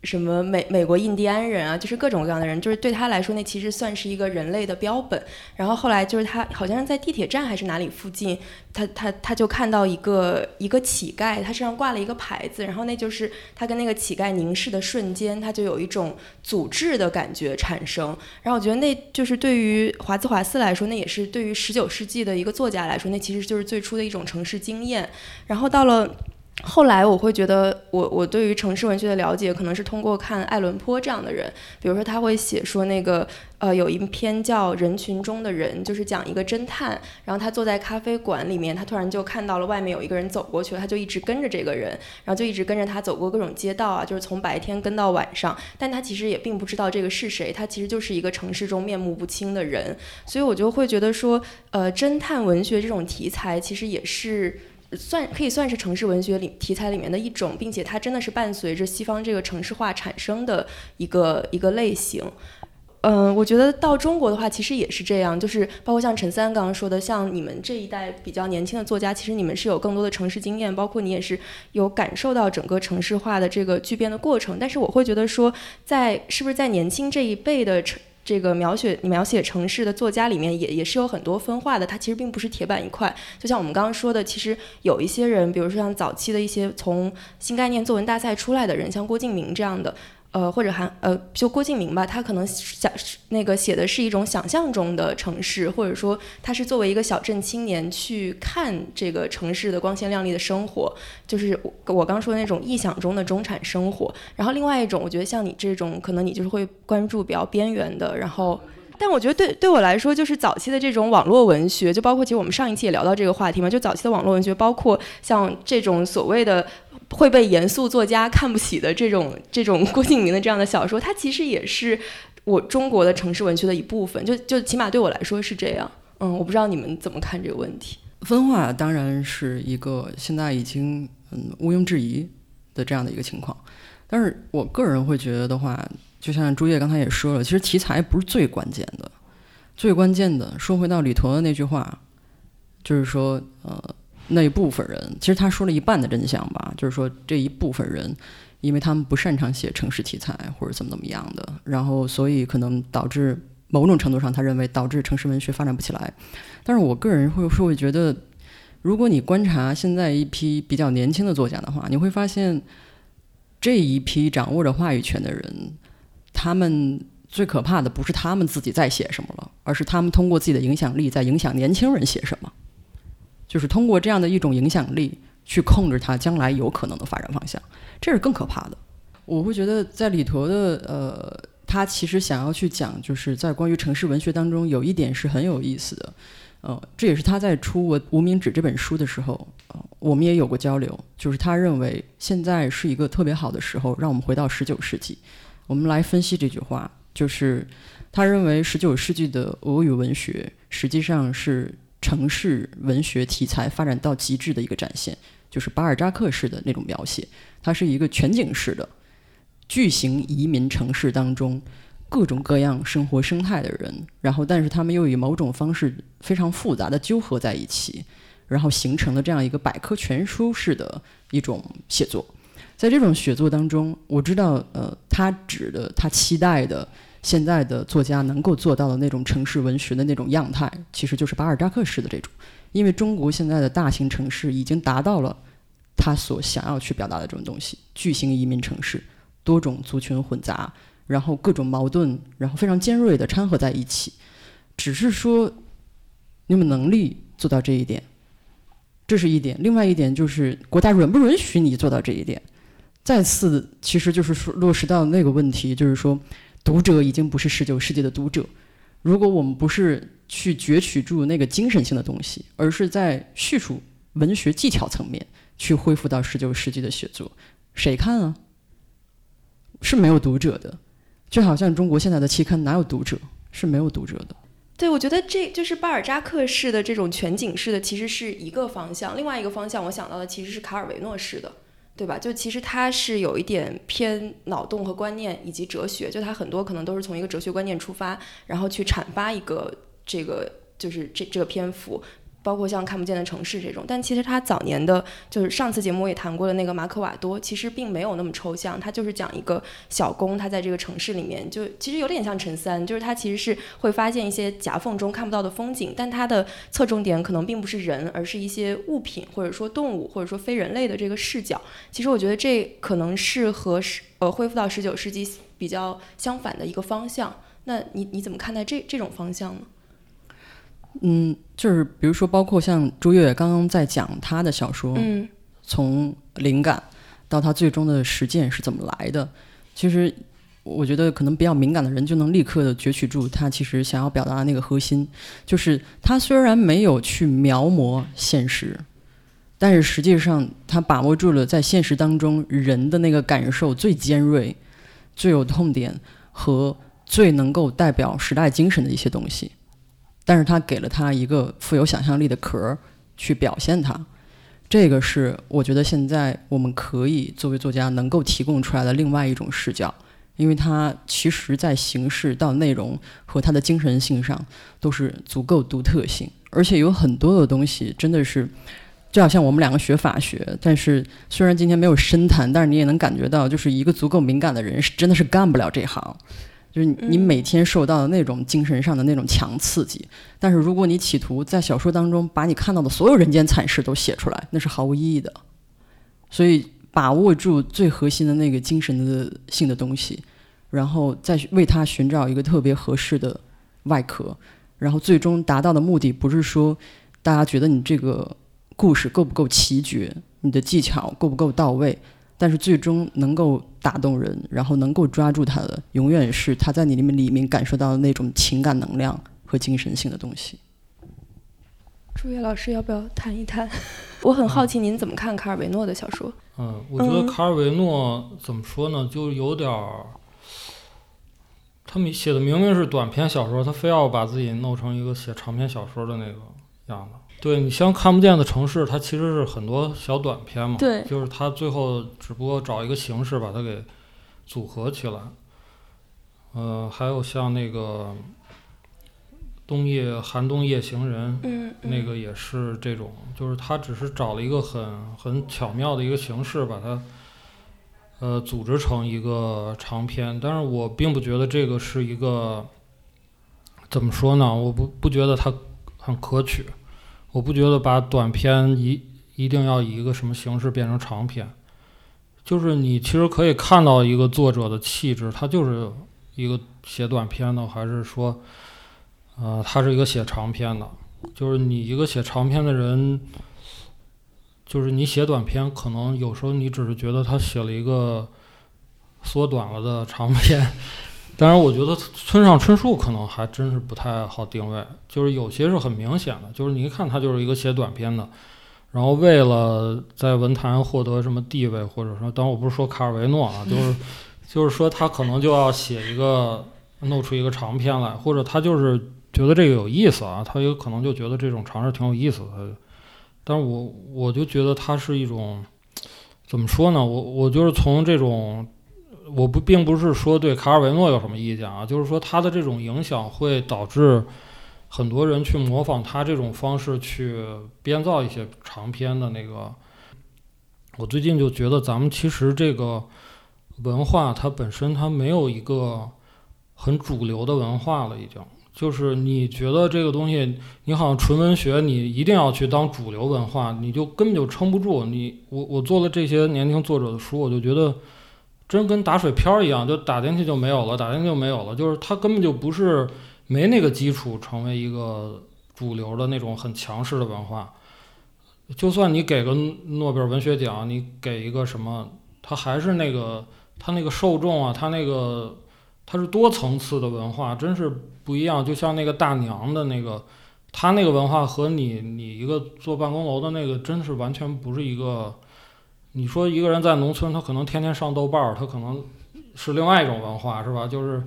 什么美美国印第安人啊，就是各种各样的人，就是对他来说，那其实算是一个人类的标本。然后后来就是他好像是在地铁站还是哪里附近，他他他就看到一个一个乞丐，他身上挂了一个牌子，然后那就是他跟那个乞丐凝视的瞬间，他就有一种组织的感觉产生。然后我觉得那就是对于华兹华斯来说，那也是对于十九世纪的一个作家来说，那其实就是最初的一种城市经验。然后到了。后来我会觉得，我我对于城市文学的了解，可能是通过看爱伦坡这样的人。比如说，他会写说那个，呃，有一篇叫《人群中的人》，就是讲一个侦探，然后他坐在咖啡馆里面，他突然就看到了外面有一个人走过去了，他就一直跟着这个人，然后就一直跟着他走过各种街道啊，就是从白天跟到晚上。但他其实也并不知道这个是谁，他其实就是一个城市中面目不清的人。所以我就会觉得说，呃，侦探文学这种题材其实也是。算可以算是城市文学里题材里面的一种，并且它真的是伴随着西方这个城市化产生的一个一个类型。嗯，我觉得到中国的话，其实也是这样，就是包括像陈三刚刚说的，像你们这一代比较年轻的作家，其实你们是有更多的城市经验，包括你也是有感受到整个城市化的这个巨变的过程。但是我会觉得说，在是不是在年轻这一辈的城。这个描写描写城市的作家里面也也是有很多分化的，它其实并不是铁板一块。就像我们刚刚说的，其实有一些人，比如说像早期的一些从新概念作文大赛出来的人，像郭敬明这样的。呃，或者还呃，就郭敬明吧，他可能想那个写的是一种想象中的城市，或者说他是作为一个小镇青年去看这个城市的光鲜亮丽的生活，就是我我刚说的那种臆想中的中产生活。然后另外一种，我觉得像你这种，可能你就是会关注比较边缘的。然后，但我觉得对对我来说，就是早期的这种网络文学，就包括其实我们上一期也聊到这个话题嘛，就早期的网络文学，包括像这种所谓的。会被严肃作家看不起的这种 <laughs> 这种郭敬明的这样的小说，它其实也是我中国的城市文学的一部分。就就起码对我来说是这样。嗯，我不知道你们怎么看这个问题。分化当然是一个现在已经嗯毋庸置疑的这样的一个情况。但是我个人会觉得的话，就像朱叶刚才也说了，其实题材不是最关键的。最关键的，说回到李陀的那句话，就是说呃。那一部分人，其实他说了一半的真相吧，就是说这一部分人，因为他们不擅长写城市题材或者怎么怎么样的，然后所以可能导致某种程度上，他认为导致城市文学发展不起来。但是我个人会会觉得，如果你观察现在一批比较年轻的作家的话，你会发现这一批掌握着话语权的人，他们最可怕的不是他们自己在写什么了，而是他们通过自己的影响力在影响年轻人写什么。就是通过这样的一种影响力去控制它将来有可能的发展方向，这是更可怕的。我会觉得在里头的呃，他其实想要去讲，就是在关于城市文学当中有一点是很有意思的，呃，这也是他在出《我无名指》这本书的时候，呃，我们也有过交流。就是他认为现在是一个特别好的时候，让我们回到十九世纪，我们来分析这句话。就是他认为十九世纪的俄语文学实际上是。城市文学题材发展到极致的一个展现，就是巴尔扎克式的那种描写。它是一个全景式的巨型移民城市当中各种各样生活生态的人，然后但是他们又以某种方式非常复杂的纠合在一起，然后形成了这样一个百科全书式的一种写作。在这种写作当中，我知道，呃，他指的他期待的现在的作家能够做到的那种城市文学的那种样态，其实就是巴尔扎克式的这种。因为中国现在的大型城市已经达到了他所想要去表达的这种东西，巨型移民城市，多种族群混杂，然后各种矛盾，然后非常尖锐的掺合在一起。只是说，你有没有能力做到这一点？这是一点。另外一点就是国家允不允许你做到这一点？再次，其实就是说落实到那个问题，就是说，读者已经不是十九世纪的读者。如果我们不是去攫取住那个精神性的东西，而是在叙述文学技巧层面去恢复到十九世纪的写作，谁看啊？是没有读者的。就好像中国现在的期刊哪有读者？是没有读者的。对，我觉得这就是巴尔扎克式的这种全景式的，其实是一个方向。另外一个方向，我想到的其实是卡尔维诺式的。对吧？就其实它是有一点偏脑洞和观念以及哲学，就它很多可能都是从一个哲学观念出发，然后去阐发一个这个就是这这个篇幅。包括像看不见的城市这种，但其实他早年的，就是上次节目也谈过的那个马可瓦多，其实并没有那么抽象，他就是讲一个小工，他在这个城市里面，就其实有点像陈三，就是他其实是会发现一些夹缝中看不到的风景，但他的侧重点可能并不是人，而是一些物品或者说动物或者说非人类的这个视角。其实我觉得这可能是和十呃恢复到十九世纪比较相反的一个方向。那你你怎么看待这这种方向呢？嗯，就是比如说，包括像朱越刚刚在讲他的小说，嗯，从灵感到他最终的实践是怎么来的，其实我觉得可能比较敏感的人就能立刻的攫取住他其实想要表达的那个核心，就是他虽然没有去描摹现实，但是实际上他把握住了在现实当中人的那个感受最尖锐、最有痛点和最能够代表时代精神的一些东西。但是他给了他一个富有想象力的壳儿去表现它，这个是我觉得现在我们可以作为作家能够提供出来的另外一种视角，因为它其实在形式到内容和它的精神性上都是足够独特性，而且有很多的东西真的是，就好像我们两个学法学，但是虽然今天没有深谈，但是你也能感觉到，就是一个足够敏感的人是真的是干不了这行。就是你每天受到的那种精神上的那种强刺激，但是如果你企图在小说当中把你看到的所有人间惨事都写出来，那是毫无意义的。所以把握住最核心的那个精神的性的东西，然后再为它寻找一个特别合适的外壳，然后最终达到的目的不是说大家觉得你这个故事够不够奇绝，你的技巧够不够到位。但是最终能够打动人，然后能够抓住他的，永远是他在你里面里面感受到的那种情感能量和精神性的东西。朱越老师要不要谈一谈？<laughs> 我很好奇您怎么看卡尔维诺的小说？嗯，我觉得卡尔维诺怎么说呢，就有点儿，他们写的明明是短篇小说，他非要把自己弄成一个写长篇小说的那个样子。对你像看不见的城市，它其实是很多小短片嘛，对，就是它最后只不过找一个形式把它给组合起来。呃，还有像那个冬夜寒冬夜行人，嗯，那个也是这种，就是它只是找了一个很很巧妙的一个形式把它呃组织成一个长篇，但是我并不觉得这个是一个怎么说呢？我不不觉得它很可取。我不觉得把短片一一定要以一个什么形式变成长篇，就是你其实可以看到一个作者的气质，他就是一个写短篇的，还是说，呃，他是一个写长篇的。就是你一个写长篇的人，就是你写短篇，可能有时候你只是觉得他写了一个缩短了的长篇。当然，我觉得村上春树可能还真是不太好定位，就是有些是很明显的，就是你一看他就是一个写短篇的，然后为了在文坛获得什么地位，或者说，当然我不是说卡尔维诺啊，<laughs> 就是就是说他可能就要写一个弄出一个长篇来，或者他就是觉得这个有意思啊，他有可能就觉得这种尝试挺有意思的，但是我我就觉得他是一种怎么说呢？我我就是从这种。我不并不是说对卡尔维诺有什么意见啊，就是说他的这种影响会导致很多人去模仿他这种方式去编造一些长篇的那个。我最近就觉得咱们其实这个文化它本身它没有一个很主流的文化了，已经。就是你觉得这个东西，你好像纯文学，你一定要去当主流文化，你就根本就撑不住。你我我做了这些年轻作者的书，我就觉得真跟打水漂一样，就打进去就没有了，打进去就没有了。就是它根本就不是没那个基础成为一个主流的那种很强势的文化。就算你给个诺贝尔文学奖，你给一个什么，它还是那个它那个受众啊，它那个。它是多层次的文化，真是不一样。就像那个大娘的那个，他那个文化和你你一个做办公楼的那个，真是完全不是一个。你说一个人在农村，他可能天天上豆瓣儿，他可能是另外一种文化，是吧？就是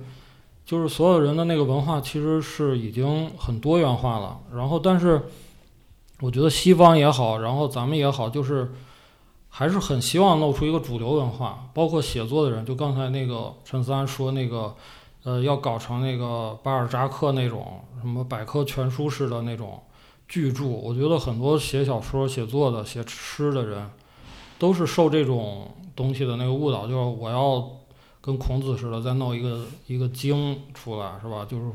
就是所有人的那个文化其实是已经很多元化了。然后，但是我觉得西方也好，然后咱们也好，就是。还是很希望弄出一个主流文化，包括写作的人，就刚才那个陈思安说那个，呃，要搞成那个巴尔扎克那种什么百科全书式的那种巨著。我觉得很多写小说、写作的、写诗的人，都是受这种东西的那个误导，就是我要跟孔子似的再弄一个一个经出来，是吧？就是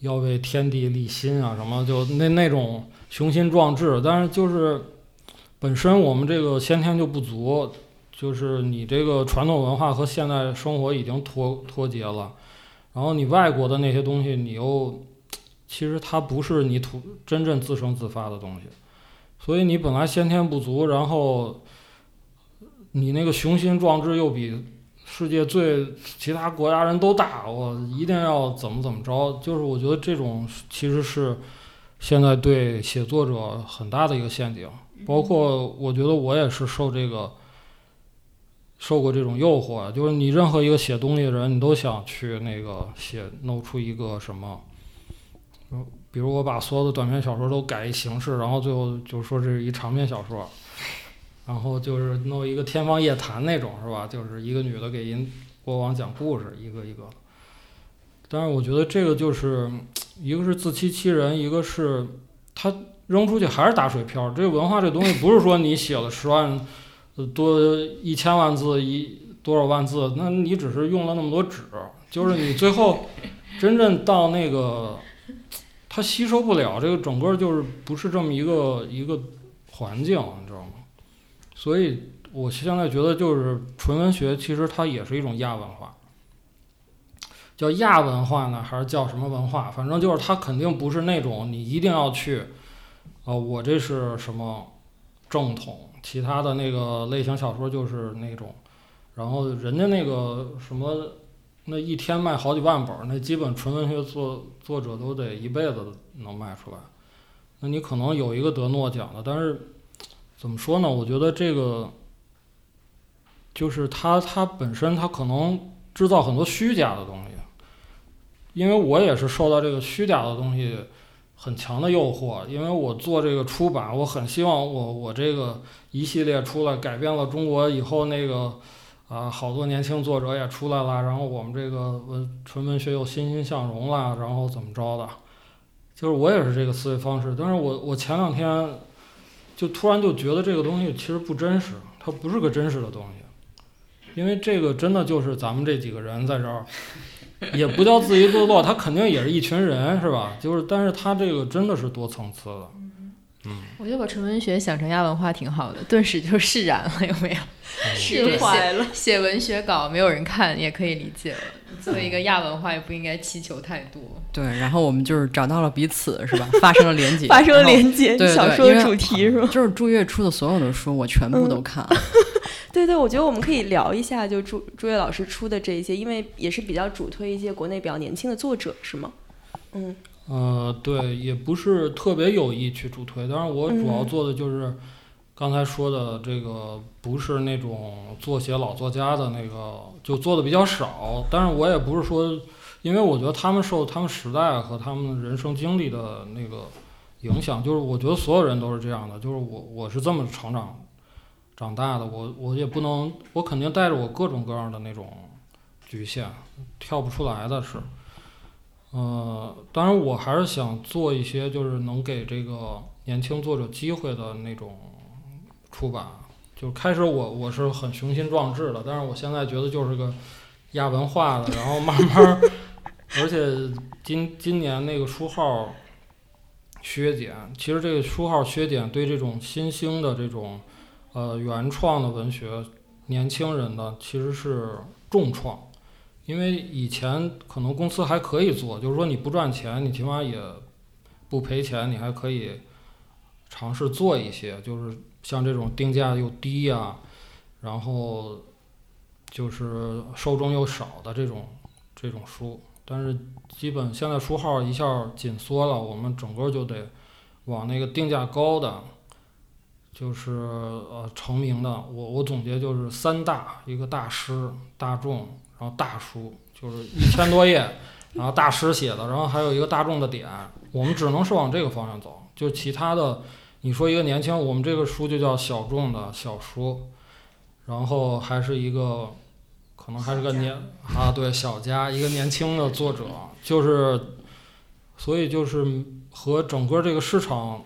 要为天地立心啊，什么就那那种雄心壮志，但是就是。本身我们这个先天就不足，就是你这个传统文化和现代生活已经脱脱节了，然后你外国的那些东西，你又其实它不是你土真正自生自发的东西，所以你本来先天不足，然后你那个雄心壮志又比世界最其他国家人都大，我一定要怎么怎么着，就是我觉得这种其实是现在对写作者很大的一个陷阱。包括我觉得我也是受这个受过这种诱惑，就是你任何一个写东西的人，你都想去那个写弄出一个什么，比如我把所有的短篇小说都改一形式，然后最后就说这是一长篇小说，然后就是弄一个天方夜谭那种，是吧？就是一个女的给人国王讲故事，一个一个。但是我觉得这个就是一个是自欺欺人，一个是他。扔出去还是打水漂。这个文化这东西不是说你写了十万多一千万字一多少万字，那你只是用了那么多纸，就是你最后真正到那个它吸收不了，这个整个就是不是这么一个一个环境，你知道吗？所以我现在觉得就是纯文学其实它也是一种亚文化，叫亚文化呢，还是叫什么文化？反正就是它肯定不是那种你一定要去。啊，我这是什么正统？其他的那个类型小说就是那种，然后人家那个什么，那一天卖好几万本，那基本纯文学作作者都得一辈子能卖出来。那你可能有一个得诺奖的，但是怎么说呢？我觉得这个就是他他本身他可能制造很多虚假的东西，因为我也是受到这个虚假的东西。很强的诱惑，因为我做这个出版，我很希望我我这个一系列出来改变了中国以后那个啊，好多年轻作者也出来了，然后我们这个文纯文学又欣欣向荣了，然后怎么着的，就是我也是这个思维方式。但是我我前两天就突然就觉得这个东西其实不真实，它不是个真实的东西，因为这个真的就是咱们这几个人在这儿。也不叫自娱自乐，他肯定也是一群人，是吧？就是，但是他这个真的是多层次的。嗯，我觉得把纯文学想成亚文化挺好的，<laughs> 顿时就释然了，有没有？释怀了。写文学稿没有人看，也可以理解了。作为一个亚文化，也不应该祈求太多。对，然后我们就是找到了彼此，是吧？发生了连接，<laughs> 发生了连接。对小说的主题是吧？就是朱越出的所有的书，我全部都看了。<laughs> 对对，我觉得我们可以聊一下，就朱朱越老师出的这一些，因为也是比较主推一些国内比较年轻的作者，是吗？嗯，呃，对，也不是特别有意去主推，当然我主要做的就是刚才说的这个，不是那种作写老作家的那个，就做的比较少。但是我也不是说，因为我觉得他们受他们时代和他们人生经历的那个影响，就是我觉得所有人都是这样的，就是我我是这么成长。长大的我，我也不能，我肯定带着我各种各样的那种局限，跳不出来的是。呃，当然我还是想做一些就是能给这个年轻作者机会的那种出版。就开始我我是很雄心壮志的，但是我现在觉得就是个亚文化的，然后慢慢，而且今今年那个书号削减，其实这个书号削减对这种新兴的这种呃原创的文学，年轻人的其实是重创。因为以前可能公司还可以做，就是说你不赚钱，你起码也不赔钱，你还可以尝试做一些，就是像这种定价又低呀、然后就是受众又少的这种这种书。但是基本现在书号一下紧缩了，我们整个就得往那个定价高的，就是呃成名的。我我总结就是三大：一个大师、大众，然后大书，就是一千多页，然后大师写的，然后还有一个大众的点。我们只能是往这个方向走，就其他的，你说一个年轻，我们这个书就叫小众的小书，然后还是一个。可能还是个年啊，对小家一个年轻的作者，就是，所以就是和整个这个市场，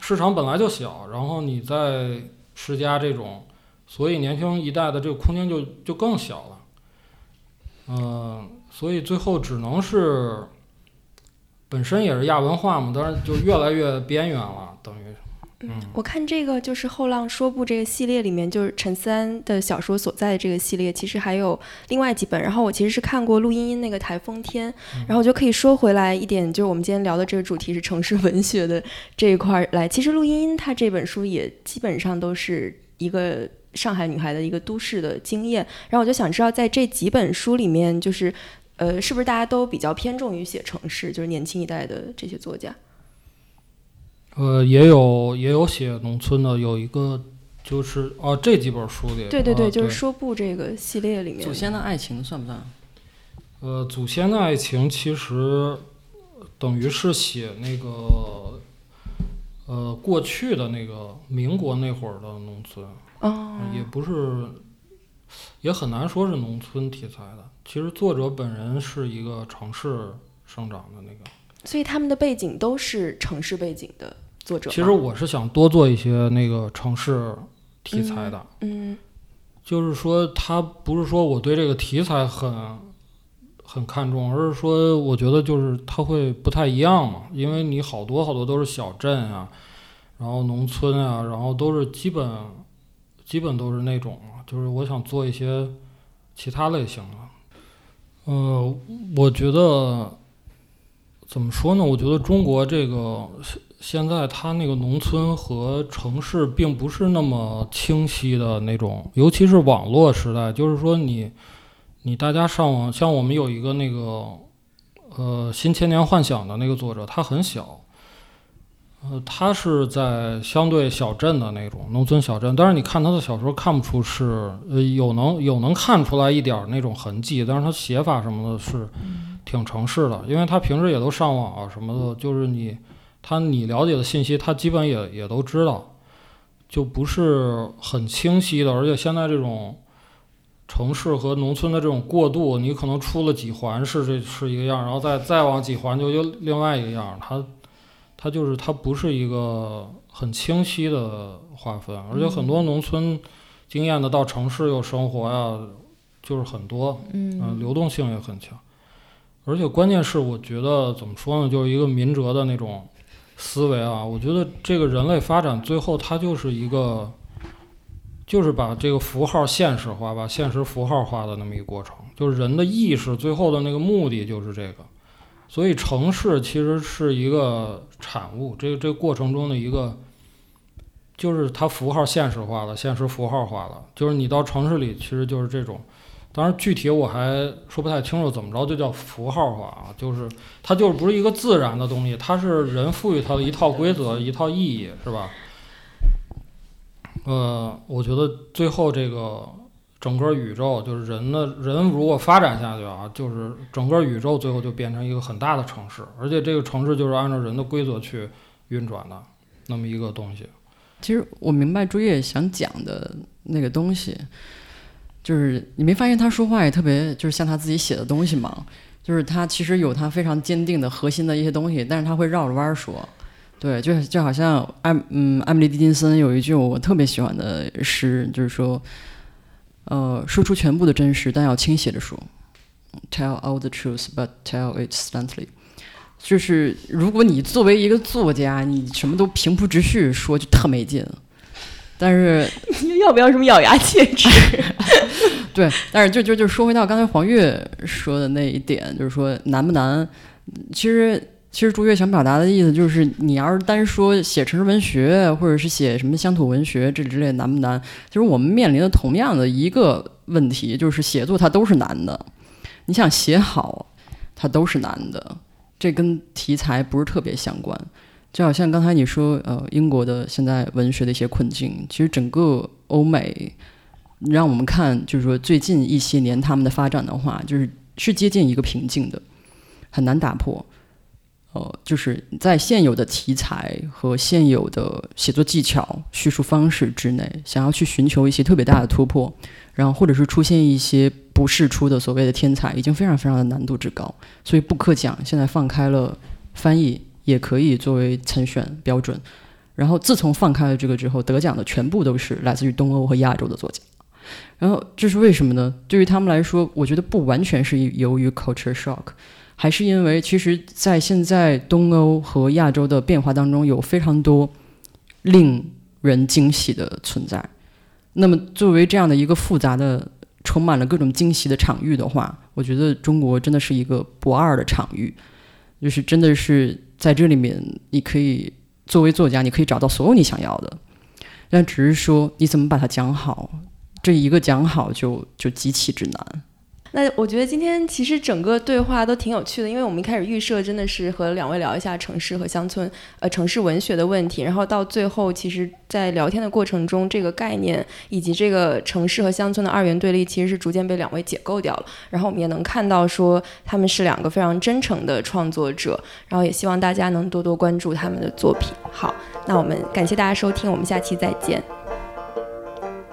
市场本来就小，然后你在施加这种，所以年轻一代的这个空间就就更小了，嗯、所以最后只能是，本身也是亚文化嘛，当然就越来越边缘了，等于，嗯，我看这个就是后浪说不这个系列里面，就是陈三的小说所在的这个系列，其实还有另外几本。然后我其实是看过陆茵茵那个《台风天》，然后我就可以说回来一点，就是我们今天聊的这个主题是城市文学的这一块儿来。其实陆茵茵她这本书也基本上都是一个上海女孩的一个都市的经验。然后我就想知道，在这几本书里面，就是呃，是不是大家都比较偏重于写城市，就是年轻一代的这些作家？呃，也有也有写农村的，有一个就是哦、这几本书里，对对对，啊就是说不这个系列里面，祖先的爱情算不算？呃，祖先的爱情其实等于是写那个呃过去的那个民国那会儿的农村，哦，也不是，也很难说是农村题材的。其实作者本人是一个城市生长的那个。所以他们的背景都是城市背景的作者。其实我是想多做一些那个城市题材的。嗯就是说，他不是说我对这个题材很很看重，而是说我觉得就是它会不太一样嘛，因为你好多好多都是小镇啊，然后农村啊，然后都是基本基本都是那种，就是我想做一些其他类型的。呃，我觉得怎么说呢？我觉得中国这个现现在它那个农村和城市并不是那么清晰的那种，尤其是网络时代，就是说你你大家上网，像我们有一个那个呃《新千年幻想》的那个作者，他很小，呃，他是在相对小镇的那种农村小镇，但是你看他的小说看不出是呃有能有能看出来一点儿那种痕迹，但是他写法什么的是挺城市的，因为他平时也都上网啊什么的，就是你他你了解的信息，他基本也也都知道，就不是很清晰的，而且现在这种。城市和农村的这种过渡，你可能出了几环是这是一个样，然后再再往几环就又另外一个样儿。它它就是它不是一个很清晰的划分，而且很多农村经验的到城市又生活呀，就是很多，嗯、嗯流动性也很强。而且关键是，我觉得怎么说呢，就是一个民哲的那种思维啊。我觉得这个人类发展最后它就是一个，就是把这个符号现实化，把现实符号化的那么一个过程。就是人的意识最后的那个目的就是这个。所以城市其实是一个产物，这个这个过程中的一个，就是它符号现实化了，现实符号化了。就是你到城市里，其实就是这种。当然，具体我还说不太清楚怎么着就叫符号化啊，就是它就是不是一个自然的东西，它是人赋予它的一套规则、一套意义，是吧？呃，我觉得最后这个整个宇宙，就是人的人如果发展下去啊，就是整个宇宙最后就变成一个很大的城市，而且这个城市就是按照人的规则去运转的那么一个东西。其实我明白朱叶想讲的那个东西，就是你没发现他说话也特别就是像他自己写的东西吗？就是他其实有他非常坚定的核心的一些东西，但是他会绕着弯儿说。对，就就好像艾嗯艾米丽·狄金森有一句我特别喜欢的诗，就是说，呃，说出全部的真实，但要倾斜着说，tell all the truth, but tell it slantly。就是如果你作为一个作家，你什么都平铺直叙说，就特没劲。但是 <laughs> 要不要什么咬牙切齿？<laughs> 对，但是就就就说回到刚才黄月说的那一点，就是说难不难？其实其实朱越想表达的意思就是，你要是单说写城市文学，或者是写什么乡土文学这之类难不难？其实我们面临的同样的一个问题，就是写作它都是难的。你想写好，它都是难的。这跟题材不是特别相关。就好像刚才你说，呃，英国的现在文学的一些困境，其实整个欧美，让我们看，就是说最近一些年他们的发展的话，就是是接近一个瓶颈的，很难打破。呃，就是在现有的题材和现有的写作技巧、叙述方式之内，想要去寻求一些特别大的突破，然后或者是出现一些不世出的所谓的天才，已经非常非常的难度之高。所以布克奖现在放开了翻译。也可以作为参选标准，然后自从放开了这个之后，得奖的全部都是来自于东欧和亚洲的作家，然后这是为什么呢？对于他们来说，我觉得不完全是由于 culture shock，还是因为其实，在现在东欧和亚洲的变化当中，有非常多令人惊喜的存在。那么，作为这样的一个复杂的、充满了各种惊喜的场域的话，我觉得中国真的是一个不二的场域，就是真的是。在这里面，你可以作为作家，你可以找到所有你想要的，但只是说你怎么把它讲好，这一个讲好就就极其之难。那我觉得今天其实整个对话都挺有趣的，因为我们一开始预设真的是和两位聊一下城市和乡村，呃，城市文学的问题，然后到最后，其实，在聊天的过程中，这个概念以及这个城市和乡村的二元对立，其实是逐渐被两位解构掉了。然后我们也能看到说他们是两个非常真诚的创作者，然后也希望大家能多多关注他们的作品。好，那我们感谢大家收听，我们下期再见。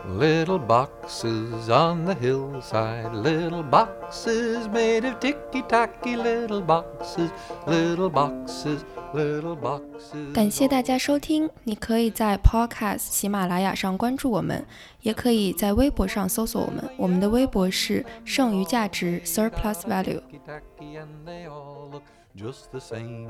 Little boxes on the hillside, little boxes made of ticky tacky, little boxes, little boxes, little boxes. 感谢大家收听，你可以在 Podcast 喜马拉雅上关注我们，也可以在微博上搜索我们。我们的微博是剩余价值 Surplus Value。Just the same.